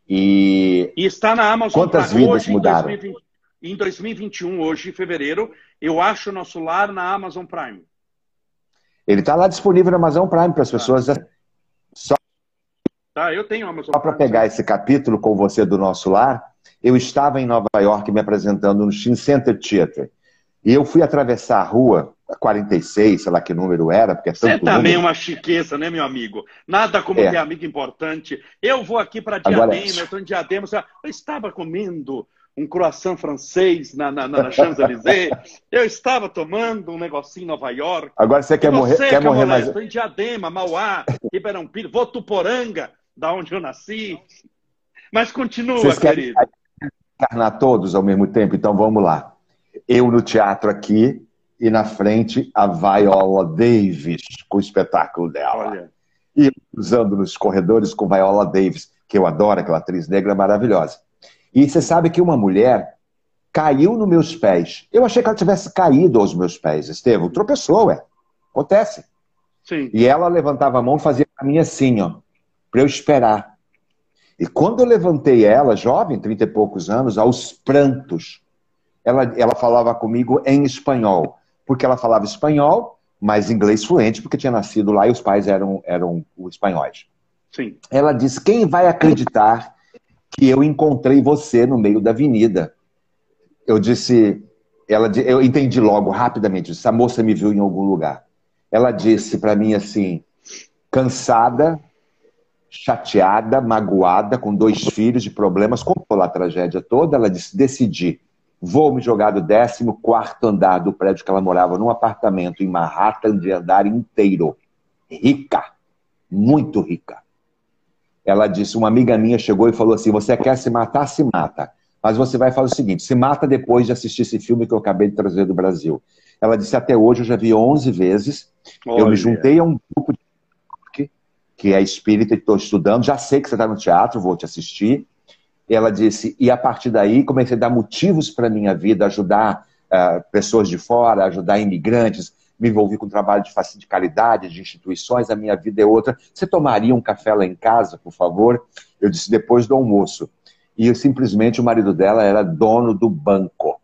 E, e está na Amazon Quantas Prime. vidas hoje, mudaram? Em 2020, em 2021, hoje, em fevereiro, eu acho o nosso lar na Amazon Prime. Ele está lá disponível na Amazon Prime para as tá. pessoas. Só, tá, eu tenho Amazon Só para pegar esse capítulo com você do nosso lar, eu estava em Nova York me apresentando no Shin Center Theater. E eu fui atravessar a rua, 46, sei lá que número era, porque é tanto Você também é uma chiqueza, né, meu amigo? Nada como é. ter amigo importante. Eu vou aqui para Diadema, Agora... eu estou em Diadema, eu estava comendo um croissant francês na, na, na Champs-Élysées. Eu estava tomando um negocinho em Nova York. Agora você quer morrer, quer morrer mais... Estou em Diadema, Mauá, Ribeirão Pires, Votuporanga, da onde eu nasci. Mas continua, Vocês querido. encarnar todos ao mesmo tempo? Então vamos lá. Eu no teatro aqui e na frente a Viola Davis com o espetáculo dela. Olha. E usando nos corredores com Viola Davis, que eu adoro, aquela atriz negra maravilhosa. E você sabe que uma mulher caiu nos meus pés. Eu achei que ela tivesse caído aos meus pés, Estevam. Tropeçou, ué. Acontece. Sim. E ela levantava a mão e fazia para mim assim, ó, para eu esperar. E quando eu levantei ela, jovem, trinta e poucos anos, aos prantos, ela, ela falava comigo em espanhol. Porque ela falava espanhol, mas inglês fluente, porque tinha nascido lá e os pais eram, eram espanhóis. Sim. Ela disse: Quem vai acreditar que eu encontrei você no meio da avenida. Eu disse, ela, eu entendi logo, rapidamente, essa moça me viu em algum lugar. Ela disse para mim assim, cansada, chateada, magoada, com dois filhos de problemas, contou lá a tragédia toda, ela disse, decidi, Vou me jogar do 14 andar do prédio que ela morava, num apartamento em Manhattan de andar inteiro. Rica. Muito rica. Ela disse: Uma amiga minha chegou e falou assim: Você quer se matar? Se mata. Mas você vai fazer o seguinte: se mata depois de assistir esse filme que eu acabei de trazer do Brasil. Ela disse: Até hoje eu já vi 11 vezes. Olha. Eu me juntei a um grupo de que é espírita e estou estudando. Já sei que você está no teatro, vou te assistir. Ela disse: E a partir daí comecei a dar motivos para a minha vida, ajudar uh, pessoas de fora, ajudar imigrantes me envolvi com trabalho de, de caridade, de instituições, a minha vida é outra. Você tomaria um café lá em casa, por favor? Eu disse, depois do almoço. E eu, simplesmente o marido dela era dono do banco.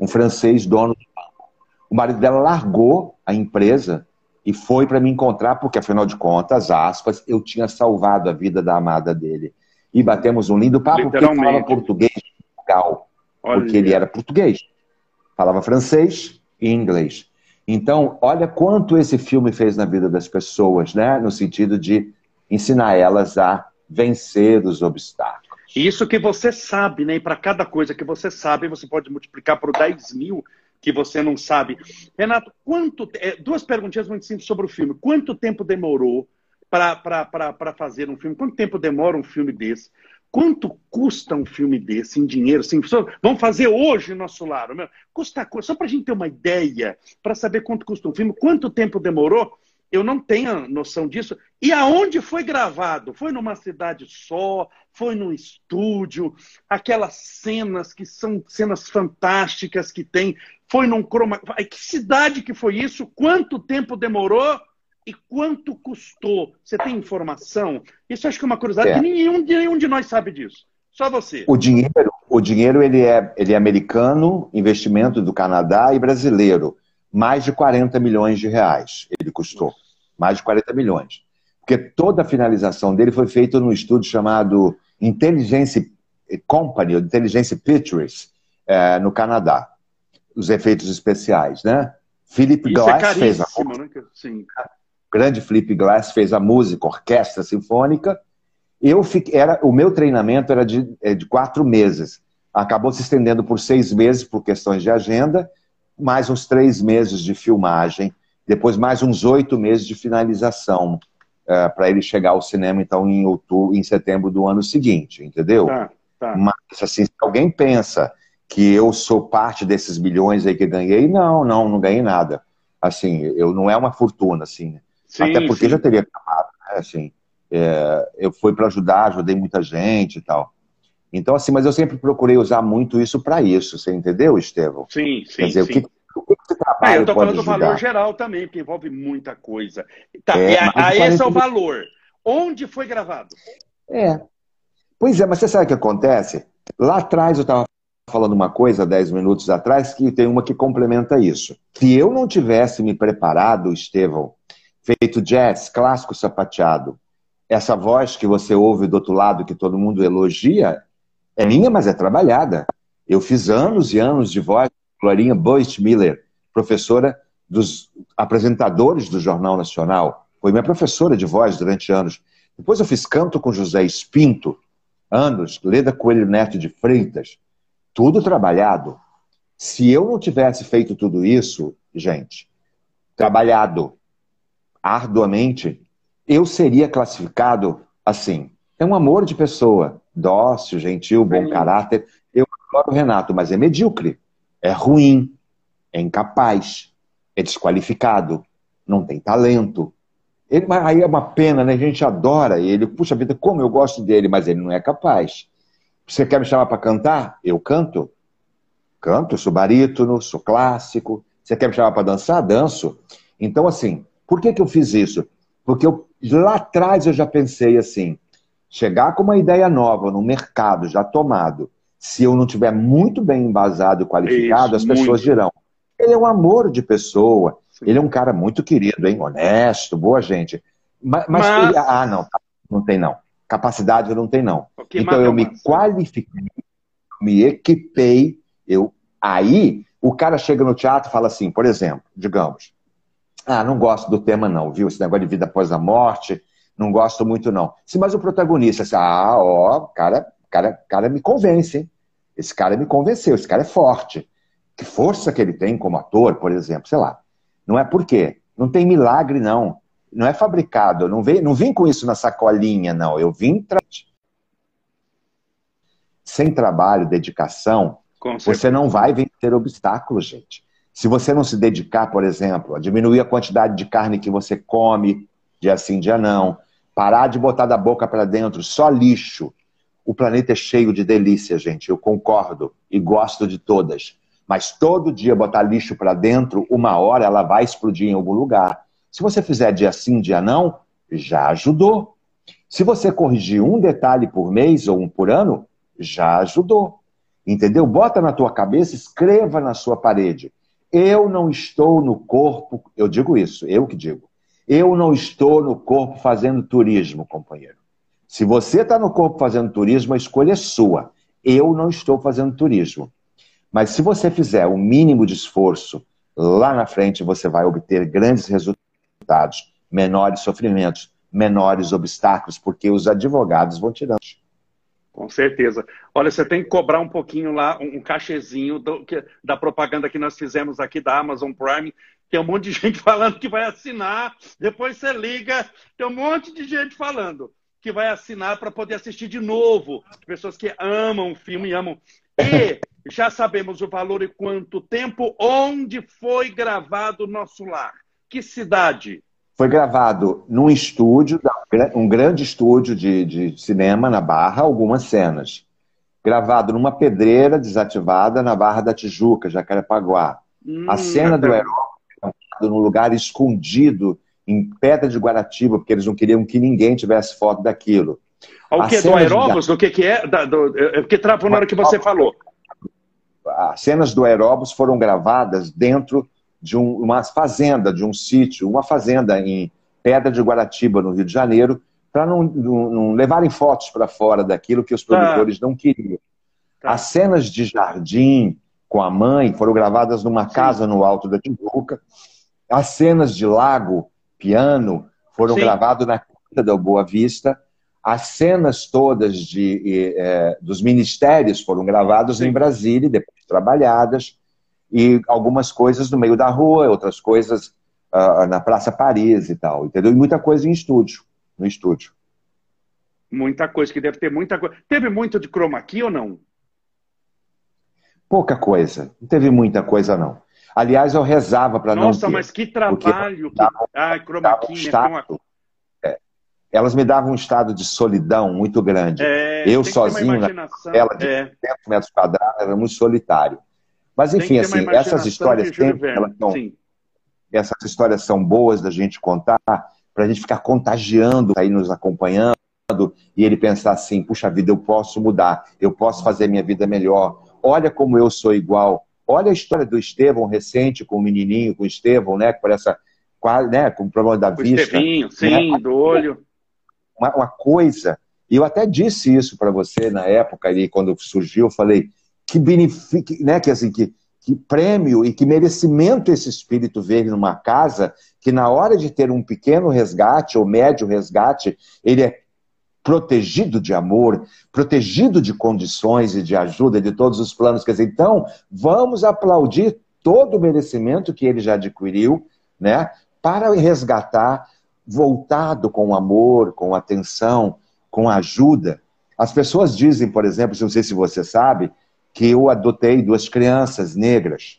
Um francês dono do banco. O marido dela largou a empresa e foi para me encontrar, porque afinal de contas, aspas, eu tinha salvado a vida da amada dele. E batemos um lindo papo, porque ele falava português legal, porque ele era português. Falava francês e inglês. Então, olha quanto esse filme fez na vida das pessoas, né? No sentido de ensinar elas a vencer os obstáculos. Isso que você sabe, né? E para cada coisa que você sabe, você pode multiplicar por 10 mil que você não sabe. Renato, quanto. É, duas perguntinhas muito simples sobre o filme. Quanto tempo demorou para fazer um filme? Quanto tempo demora um filme desse? Quanto custa um filme desse em dinheiro? Assim, vamos fazer hoje nosso lar. Custa, só para a gente ter uma ideia, para saber quanto custa um filme, quanto tempo demorou, eu não tenho noção disso. E aonde foi gravado? Foi numa cidade só? Foi num estúdio? Aquelas cenas que são cenas fantásticas que tem? Foi num croma. Que cidade que foi isso? Quanto tempo demorou? E quanto custou? Você tem informação? Isso acho que é uma curiosidade é. que nenhum, nenhum de nós sabe disso. Só você. O dinheiro, o dinheiro ele é, ele é americano, investimento do Canadá e brasileiro. Mais de 40 milhões de reais ele custou. Mais de 40 milhões. Porque toda a finalização dele foi feita num estudo chamado Intelligence Company, Intelligence Pictures, é, no Canadá. Os efeitos especiais, né? Philip Isso Glass é fez a né? Sim grande Flip Glass fez a música, orquestra sinfônica. Eu fiquei, era, o meu treinamento era de, é, de quatro meses. Acabou se estendendo por seis meses por questões de agenda, mais uns três meses de filmagem, depois mais uns oito meses de finalização é, para ele chegar ao cinema então em outubro, em setembro do ano seguinte, entendeu? Tá, tá. Mas assim, se alguém pensa que eu sou parte desses bilhões aí que ganhei, não, não, não ganhei nada. Assim, eu não é uma fortuna, assim. Sim, Até porque sim. já teria acabado, né? Assim, é, eu fui para ajudar, ajudei muita gente e tal. Então, assim, mas eu sempre procurei usar muito isso para isso, você entendeu, Estevão? Sim, sim. Quer dizer, sim. o que, o que trabalho ah, eu estou falando do valor geral também, porque envolve muita coisa. Tá, é, é, a, esse é o valor. Onde foi gravado? É. Pois é, mas você sabe o que acontece? Lá atrás eu estava falando uma coisa, 10 minutos atrás, que tem uma que complementa isso. Se eu não tivesse me preparado, Estevão, feito jazz, clássico sapateado. Essa voz que você ouve do outro lado, que todo mundo elogia, é minha, mas é trabalhada. Eu fiz anos e anos de voz, Glorinha Boist Miller, professora dos apresentadores do Jornal Nacional. Foi minha professora de voz durante anos. Depois eu fiz canto com José Espinto, anos, Leda Coelho Neto de Freitas. Tudo trabalhado. Se eu não tivesse feito tudo isso, gente, trabalhado, arduamente, eu seria classificado assim. É um amor de pessoa, dócil, gentil, bom caráter. Eu adoro o Renato, mas é medíocre, é ruim, é incapaz, é desqualificado, não tem talento. Ele, aí é uma pena, né? A gente adora ele. Puxa vida, como eu gosto dele, mas ele não é capaz. Você quer me chamar para cantar? Eu canto. Canto, sou barítono, sou clássico. Você quer me chamar para dançar? Danço. Então, assim, por que, que eu fiz isso? Porque eu, lá atrás eu já pensei assim: chegar com uma ideia nova no mercado já tomado, se eu não tiver muito bem embasado e qualificado, isso, as pessoas muito. dirão: ele é um amor de pessoa, Sim. ele é um cara muito querido, hein? honesto, boa gente. Mas, mas, mas... Ele, ah, não, tá, não tem não. Capacidade não tem não. então eu me qualifiquei, me equipei, eu aí o cara chega no teatro e fala assim, por exemplo, digamos, ah, não gosto do tema, não, viu? Esse negócio de vida após a morte, não gosto muito, não. Sim, mas o protagonista, assim, ah, ó, cara, cara, cara me convence, hein? esse cara me convenceu, esse cara é forte. Que força que ele tem como ator, por exemplo, sei lá. Não é por quê? Não tem milagre, não. Não é fabricado. Não, vim, não vim com isso na sacolinha, não. Eu vim. Tra... Sem trabalho, dedicação, você não vai vencer obstáculos, gente. Se você não se dedicar, por exemplo, a diminuir a quantidade de carne que você come, dia sim, dia não, parar de botar da boca para dentro só lixo. O planeta é cheio de delícias, gente. Eu concordo e gosto de todas. Mas todo dia botar lixo para dentro, uma hora ela vai explodir em algum lugar. Se você fizer dia sim, dia não, já ajudou. Se você corrigir um detalhe por mês ou um por ano, já ajudou. Entendeu? Bota na tua cabeça, escreva na sua parede. Eu não estou no corpo, eu digo isso, eu que digo. Eu não estou no corpo fazendo turismo, companheiro. Se você está no corpo fazendo turismo, a escolha é sua. Eu não estou fazendo turismo. Mas se você fizer o mínimo de esforço, lá na frente você vai obter grandes resultados, menores sofrimentos, menores obstáculos, porque os advogados vão tirando. Com certeza. Olha, você tem que cobrar um pouquinho lá, um cachezinho do, que, da propaganda que nós fizemos aqui da Amazon Prime. Tem um monte de [laughs] gente falando que vai assinar. Depois você liga, tem um monte de gente falando que vai assinar para poder assistir de novo. Pessoas que amam o filme, amam. E [coughs] já sabemos o valor e quanto tempo, onde foi gravado o nosso lar. Que cidade? Foi gravado num estúdio, um grande estúdio de, de cinema na Barra, algumas cenas. Gravado numa pedreira desativada na Barra da Tijuca, Jacarepaguá. Hum, a cena do herói num lugar escondido em Pedra de Guaratiba, porque eles não queriam que ninguém tivesse foto daquilo. O que? Do aeróbus? De... O que, que é? Da, do... É porque travou na hora que você falou. As cenas do aeróbus foram gravadas dentro de um, uma fazenda, de um sítio, uma fazenda em Pedra de Guaratiba, no Rio de Janeiro, para não, não, não, levarem fotos para fora daquilo que os tá. produtores tá. não queriam. Tá. As cenas de jardim com a mãe foram gravadas numa Sim. casa no alto da Tijuca. As cenas de lago, piano, foram Sim. gravadas na Quinta da Boa Vista. As cenas todas de, eh, dos ministérios foram gravadas Sim. em Brasília, depois trabalhadas e algumas coisas no meio da rua, outras coisas uh, na Praça Paris e tal, entendeu? E muita coisa em estúdio, no estúdio. Muita coisa, que deve ter muita coisa. Teve muito de chroma key ou não? Pouca coisa. Não teve muita coisa, não. Aliás, eu rezava para não Nossa, mas que trabalho. Que... Ah, chroma key, né? Estado... É, elas me davam um estado de solidão muito grande. É, eu sozinho, na tela de é. 100 metros quadrados, era muito solitário. Mas enfim, assim, essas histórias sempre, elas são, essas histórias são boas da gente contar, para a gente ficar contagiando, aí nos acompanhando, e ele pensar assim, puxa vida, eu posso mudar, eu posso fazer minha vida melhor. Olha como eu sou igual. Olha a história do Estevão recente, com o menininho, com o Estevão, né, com essa, né, com o problema da o vista. Estevinho, né? sim, né? do olho. Uma, uma coisa, e eu até disse isso para você na época ali, quando surgiu, eu falei, que beneficie, né, que assim, que, que prêmio e que merecimento esse espírito veio numa casa que na hora de ter um pequeno resgate ou médio resgate, ele é protegido de amor, protegido de condições e de ajuda de todos os planos. Quer dizer, então, vamos aplaudir todo o merecimento que ele já adquiriu, né, para resgatar, voltado com amor, com atenção, com ajuda. As pessoas dizem, por exemplo, não sei se você sabe, que eu adotei duas crianças negras.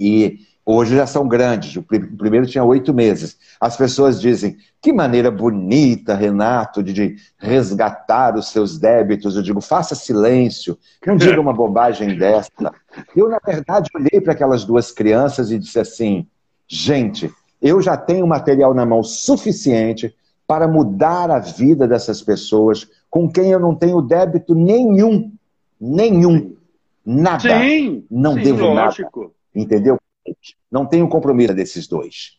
E hoje já são grandes. O primeiro tinha oito meses. As pessoas dizem: que maneira bonita, Renato, de resgatar os seus débitos. Eu digo: faça silêncio, não diga uma bobagem dessa. Eu, na verdade, olhei para aquelas duas crianças e disse assim: gente, eu já tenho material na mão suficiente para mudar a vida dessas pessoas com quem eu não tenho débito nenhum. Nenhum. Nada. Sim, não sim, devo lógico. nada. Entendeu? Não tenho compromisso desses dois.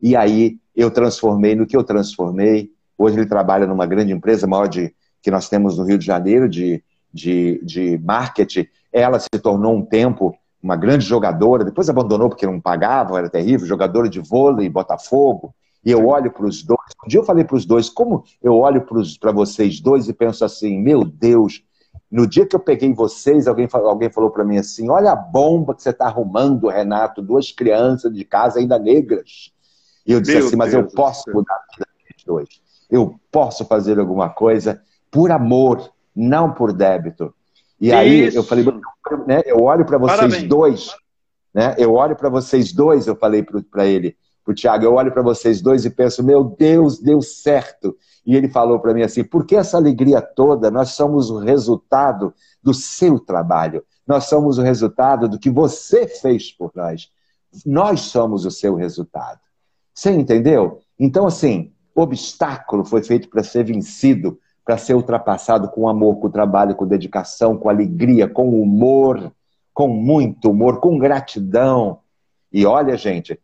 E aí eu transformei no que eu transformei. Hoje ele trabalha numa grande empresa, maior de, que nós temos no Rio de Janeiro, de, de, de marketing. Ela se tornou um tempo uma grande jogadora, depois abandonou porque não pagava, era terrível, jogadora de vôlei, Botafogo. E eu olho para os dois. Um dia eu falei para os dois, como eu olho para vocês dois e penso assim: meu Deus, No dia que eu peguei vocês, alguém, alguém falou para mim assim: olha a bomba que você está arrumando, Renato, duas crianças de casa ainda negras. E eu disse Meu assim: mas Deus eu posso mudar a vida dos dois. Eu posso fazer alguma coisa por amor, não por débito. E Isso. aí eu falei, né, eu olho para vocês Parabéns. dois, né? Eu olho para vocês dois, eu falei para ele, para o Tiago, eu olho para vocês dois e penso, meu Deus, deu certo. E ele falou para mim assim: por que essa alegria toda? Nós somos o resultado do seu trabalho. Nós somos o resultado do que você fez por nós. Nós somos o seu resultado. Você entendeu? Então, assim, obstáculo foi feito para ser vencido, para ser ultrapassado com amor, com trabalho, com dedicação, com alegria, com humor, com muito humor, com gratidão. E olha, gente,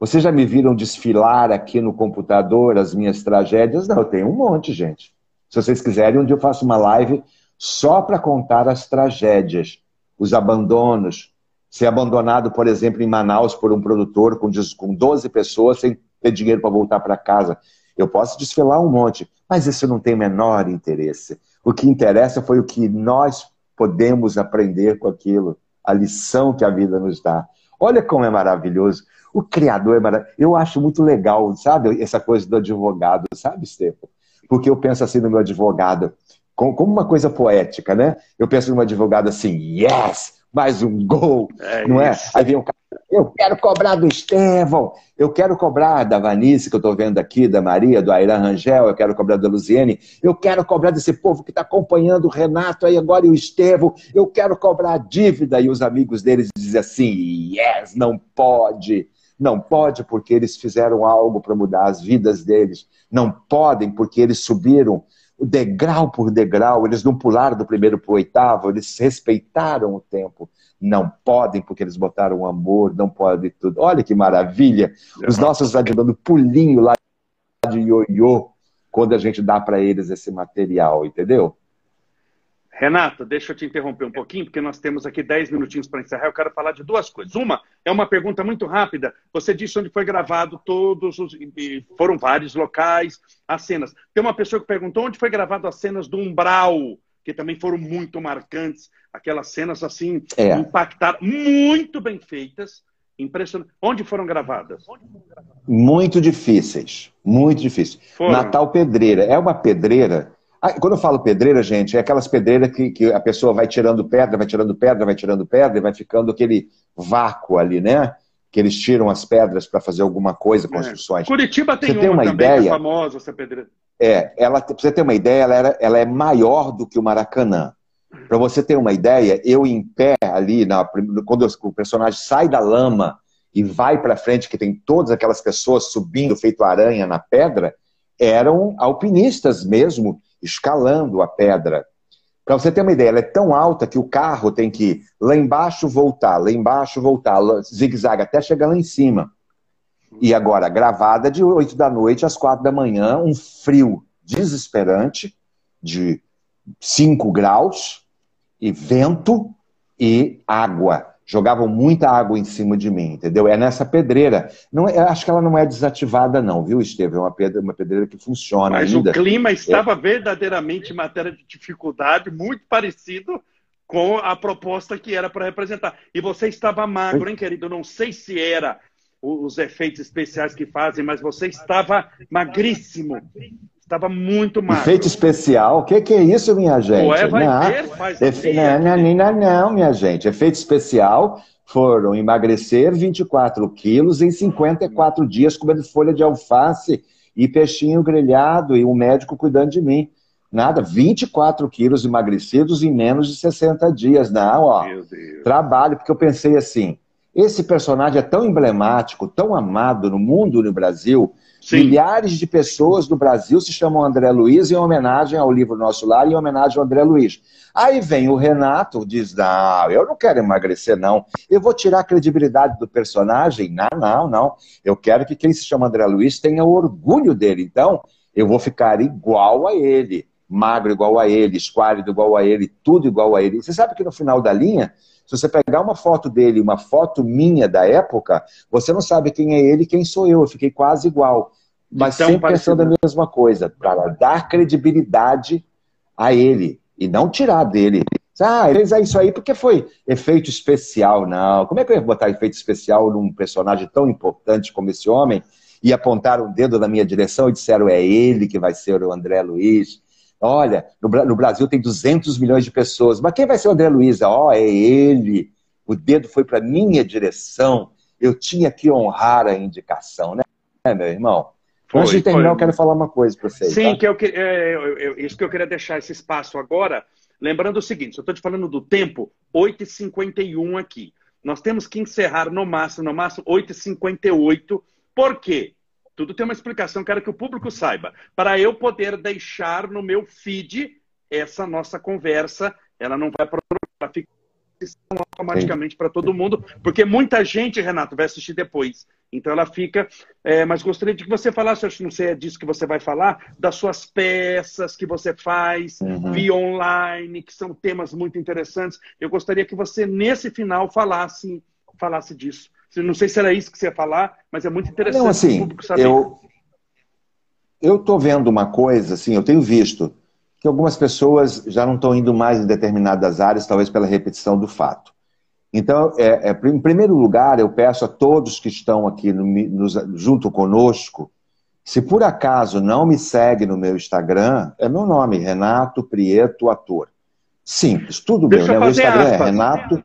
vocês já me viram desfilar aqui no computador as minhas tragédias? Não, eu tenho um monte, gente. Se vocês quiserem, um dia eu faço uma live só para contar as tragédias, os abandonos. Ser abandonado, por exemplo, em Manaus por um produtor com 12 pessoas sem ter dinheiro para voltar para casa. Eu posso desfilar um monte, mas isso não tem menor interesse. O que interessa foi o que nós podemos aprender com aquilo, a lição que a vida nos dá. Olha como é maravilhoso. O criador é maravilhoso. Eu acho muito legal, sabe, essa coisa do advogado, sabe, Stefan? Porque eu penso assim no meu advogado, como uma coisa poética, né? Eu penso no meu advogado assim, yes, mais um gol, é não é? Aí vem um cara, eu quero cobrar do Estevão, eu quero cobrar da Vanice, que eu estou vendo aqui, da Maria, do Airan Rangel, eu quero cobrar da Luziene, eu quero cobrar desse povo que está acompanhando o Renato aí agora e o Estevão, eu quero cobrar a dívida. E os amigos deles dizem assim, yes, não pode. Não pode porque eles fizeram algo para mudar as vidas deles. Não podem porque eles subiram degrau por degrau, eles não pularam do primeiro para o oitavo, eles respeitaram o tempo. Não podem porque eles botaram amor, não podem tudo. Olha que maravilha! Os nossos vai dando pulinho lá de ioiô quando a gente dá para eles esse material, entendeu? Renato, deixa eu te interromper um pouquinho, porque nós temos aqui 10 minutinhos para encerrar. Eu quero falar de duas coisas. Uma é uma pergunta muito rápida. Você disse onde foi gravado todos os. Foram vários locais, as cenas. Tem uma pessoa que perguntou onde foi gravado as cenas do Umbral, que também foram muito marcantes. Aquelas cenas assim, é. impactaram, muito bem feitas. Impressionante. Onde foram gravadas? Muito difíceis. Muito difíceis. Foram. Natal Pedreira. É uma pedreira quando eu falo pedreira, gente, é aquelas pedreiras que, que a pessoa vai tirando pedra, vai tirando pedra, vai tirando pedra e vai ficando aquele vácuo ali, né? Que eles tiram as pedras para fazer alguma coisa, é. construções. É. Curitiba tem, você tem uma, também, ideia, é famosa essa pedreira. É, ela, pra você ter uma ideia, ela, era, ela é maior do que o Maracanã. Para você ter uma ideia, eu em pé ali, na, quando o personagem sai da lama e vai para frente, que tem todas aquelas pessoas subindo, feito aranha na pedra, eram alpinistas mesmo, escalando a pedra. Para você ter uma ideia, ela é tão alta que o carro tem que ir lá embaixo voltar, lá embaixo voltar, zigue-zague até chegar lá em cima. E agora, gravada de 8 da noite às 4 da manhã, um frio desesperante de 5 graus, e vento e água jogavam muita água em cima de mim, entendeu? É nessa pedreira. Não, é, acho que ela não é desativada, não, viu, Estevam? É uma pedreira, uma pedreira que funciona Mas ainda. o clima estava é. verdadeiramente em matéria de dificuldade, muito parecido com a proposta que era para representar. E você estava magro, hein, querido? Não sei se era os efeitos especiais que fazem, mas você estava magríssimo. Estava muito magro. Efeito especial? O que, que, é isso, minha gente? Ué, vai não, ter, faz Efe... não, não, não, não, minha gente. Efeito especial foram emagrecer 24 quilos em 54 dias comendo folha de alface e peixinho grelhado e um médico cuidando de mim. Nada, 24 quilos emagrecidos em menos de 60 dias. Não, ó. Trabalho, porque eu pensei assim: esse personagem é tão emblemático, tão amado no mundo e no Brasil, Sim. Milhares de pessoas no Brasil se chamam André Luiz em homenagem ao livro Nosso Lar e em homenagem ao André Luiz. Aí vem o Renato, diz: Não, eu não quero emagrecer, não. Eu vou tirar a credibilidade do personagem? Não, não, não. Eu quero que quem se chama André Luiz tenha orgulho dele. Então, eu vou ficar igual a ele, magro igual a ele, esquálido igual a ele, tudo igual a ele. Você sabe que no final da linha, se você pegar uma foto dele, uma foto minha da época, você não sabe quem é ele e quem sou eu. Eu fiquei quase igual. Mas então, sempre pensando a mesma coisa, para dar credibilidade a ele. e não tirar dele. Ah, fez isso aí porque foi efeito especial. Não, como é que eu ia botar efeito especial num personagem tão importante como esse homem e apontaram um dedo na minha direção e disseram é ele que vai ser o André Luiz? Olha, no, no Brasil tem 200 milhões de pessoas, mas quem vai ser o André Luiz? Ó, oh, é ele. O dedo foi para minha direção. Eu tinha que honrar a indicação, né, meu irmão? Foi, Antes de terminar, foi. eu quero falar uma coisa para vocês. Sim, tá? que eu, é, eu, eu, isso que eu queria deixar esse espaço agora. Lembrando o seguinte: eu estou te falando do tempo, 8h51 aqui. Nós temos que encerrar no máximo, no máximo, 8h58. Por quê? Tudo tem uma explicação, quero que o público saiba. Para eu poder deixar no meu feed essa nossa conversa, ela não vai para ficar automaticamente para todo mundo, porque muita gente, Renato, vai assistir depois. Então ela fica. É, mas gostaria de que você falasse, acho que não sei é disso que você vai falar, das suas peças que você faz uhum. via online, que são temas muito interessantes. Eu gostaria que você, nesse final, falasse, falasse disso. Não sei se era isso que você ia falar, mas é muito interessante não, assim, Eu eu estou vendo uma coisa, assim, eu tenho visto que algumas pessoas já não estão indo mais em determinadas áreas, talvez pela repetição do fato. Então, é, é, em primeiro lugar, eu peço a todos que estão aqui no, no, junto conosco, se por acaso não me segue no meu Instagram, é meu nome, Renato Prieto Ator. Simples, tudo bem. Né? O meu Instagram é aspas. é Renato.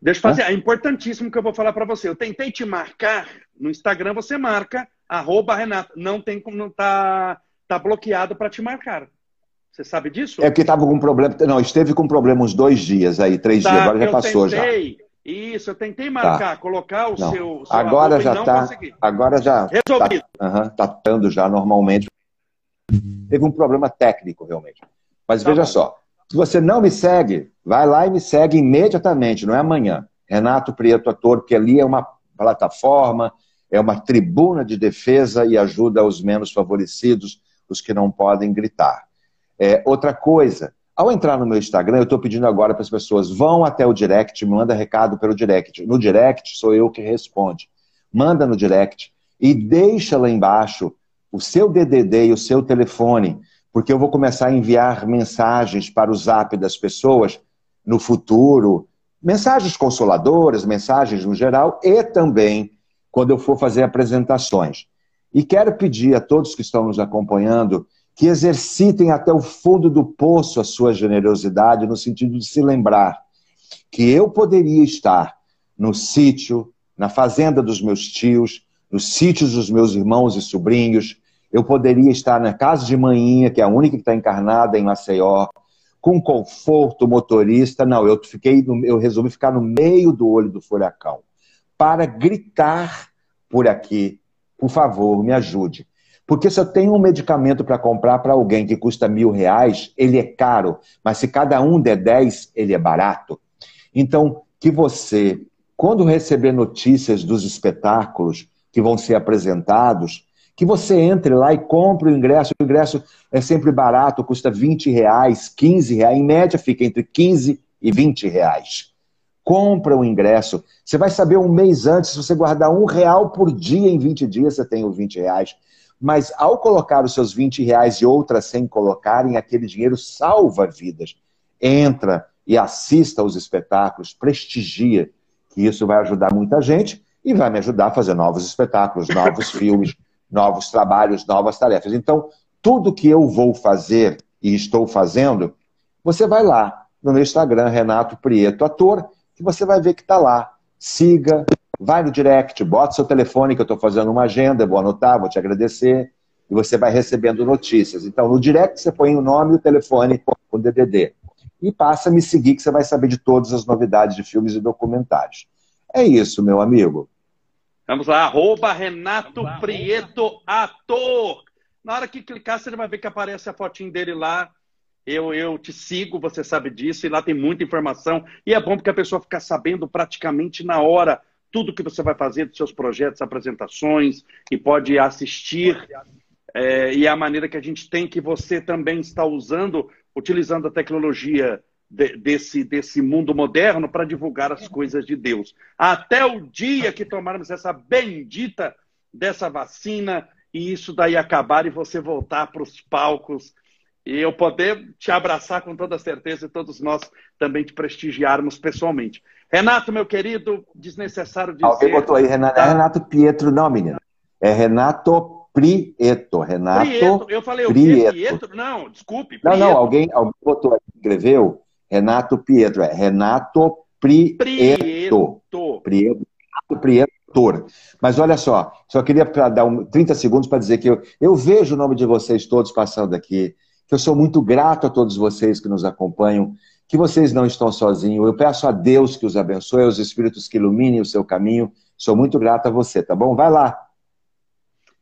Deixa eu fazer, é importantíssimo que eu vou falar para você. Eu tentei te marcar no Instagram, você marca arroba Renato. Não tem como não tá, tá bloqueado para te marcar. Você sabe disso? É porque estava com problema. Não, esteve com problema uns dois dias aí, três tá, dias, agora já passou tentei, já. Isso, eu tentei marcar, tá. colocar o não. seu, seu agora já está. Agora já. Resolvido. Tá dando já normalmente. Teve um problema técnico, realmente. Mas tá veja bom. só. Se você não me segue, vai lá e me segue imediatamente, não é amanhã. Renato Prieto Ator, porque ali é uma plataforma, é uma tribuna de defesa e ajuda os menos favorecidos, os que não podem gritar. É, outra coisa, ao entrar no meu Instagram, eu estou pedindo agora para as pessoas, vão até o direct, manda recado pelo direct. No direct sou eu que responde. Manda no direct e deixa lá embaixo o seu DDD e o seu telefone, porque eu vou começar a enviar mensagens para o zap das pessoas no futuro, mensagens consoladoras, mensagens no geral, e também quando eu for fazer apresentações. E quero pedir a todos que estão nos acompanhando que exercitem até o fundo do poço a sua generosidade, no sentido de se lembrar que eu poderia estar no sítio, na fazenda dos meus tios, nos sítios dos meus irmãos e sobrinhos, eu poderia estar na casa de manhinha, que é a única que está encarnada em Maceió, com conforto, motorista. Não, eu fiquei, eu resolvi ficar no meio do olho do furacão para gritar por aqui, por favor, me ajude. Porque se eu tenho um medicamento para comprar para alguém que custa mil reais, ele é caro, mas se cada um der dez, ele é barato. Então, que você, quando receber notícias dos espetáculos que vão ser apresentados, que você entre lá e compre o ingresso. O ingresso é sempre barato, custa 20 reais, 15 reais, em média fica entre 15 e 20 reais. Compra o ingresso. Você vai saber um mês antes, se você guardar um real por dia em 20 dias, você tem os 20 reais. Mas ao colocar os seus 20 reais e outras sem colocarem, aquele dinheiro salva vidas. Entra e assista aos espetáculos, prestigia, que isso vai ajudar muita gente e vai me ajudar a fazer novos espetáculos, novos [laughs] filmes, novos trabalhos, novas tarefas. Então, tudo que eu vou fazer e estou fazendo, você vai lá no meu Instagram, Renato Prieto Ator, que você vai ver que está lá. Siga, Vai no direct, bota seu telefone, que eu estou fazendo uma agenda, vou anotar, vou te agradecer, e você vai recebendo notícias. Então, no direct você põe o nome e o telefone com o DDD. E passa a me seguir, que você vai saber de todas as novidades de filmes e documentários. É isso, meu amigo. Vamos lá, arroba Renato Prieto Ator. Na hora que clicar, você vai ver que aparece a fotinho dele lá. Eu, eu te sigo, você sabe disso, e lá tem muita informação. E é bom porque a pessoa fica sabendo praticamente na hora tudo que você vai fazer dos seus projetos, apresentações, e pode assistir. É, e é a maneira que a gente tem que você também está usando, utilizando a tecnologia de, desse, desse mundo moderno para divulgar as coisas de Deus. Até o dia que tomarmos essa bendita dessa vacina e isso daí acabar e você voltar para os palcos e eu poder te abraçar com toda certeza e todos nós também te prestigiarmos pessoalmente. Renato, meu querido, desnecessário dizer... Alguém botou aí, Renato, tá? é Renato Pietro, não, menino. É Renato Prieto. Renato Prieto. Eu falei o quê? Pietro? Não, desculpe. Prieto. Não, não, alguém, alguém botou aí, escreveu Renato Pietro. É Renato Prieto. Prieto. Prieto. Renato Prieto. Mas olha só, só queria dar um, 30 segundos para dizer que eu, eu vejo o nome de vocês todos passando aqui, que eu sou muito grato a todos vocês que nos acompanham, que vocês não estão sozinhos. Eu peço a Deus que os abençoe, aos espíritos que iluminem o seu caminho. Sou muito grato a você, tá bom? Vai lá.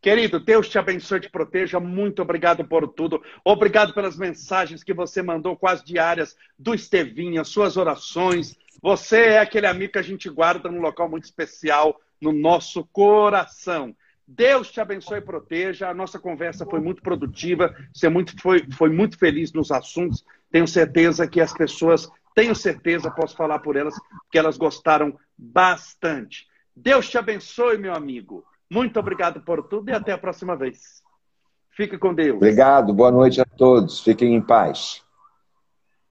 Querido, Deus te abençoe te proteja. Muito obrigado por tudo. Obrigado pelas mensagens que você mandou quase diárias do Estevinha, suas orações. Você é aquele amigo que a gente guarda num local muito especial no nosso coração. Deus te abençoe e proteja. A nossa conversa foi muito produtiva. Você muito, foi, foi muito feliz nos assuntos. Tenho certeza que as pessoas, tenho certeza, posso falar por elas, que elas gostaram bastante. Deus te abençoe, meu amigo. Muito obrigado por tudo e até a próxima vez. Fique com Deus. Obrigado. Boa noite a todos. Fiquem em paz.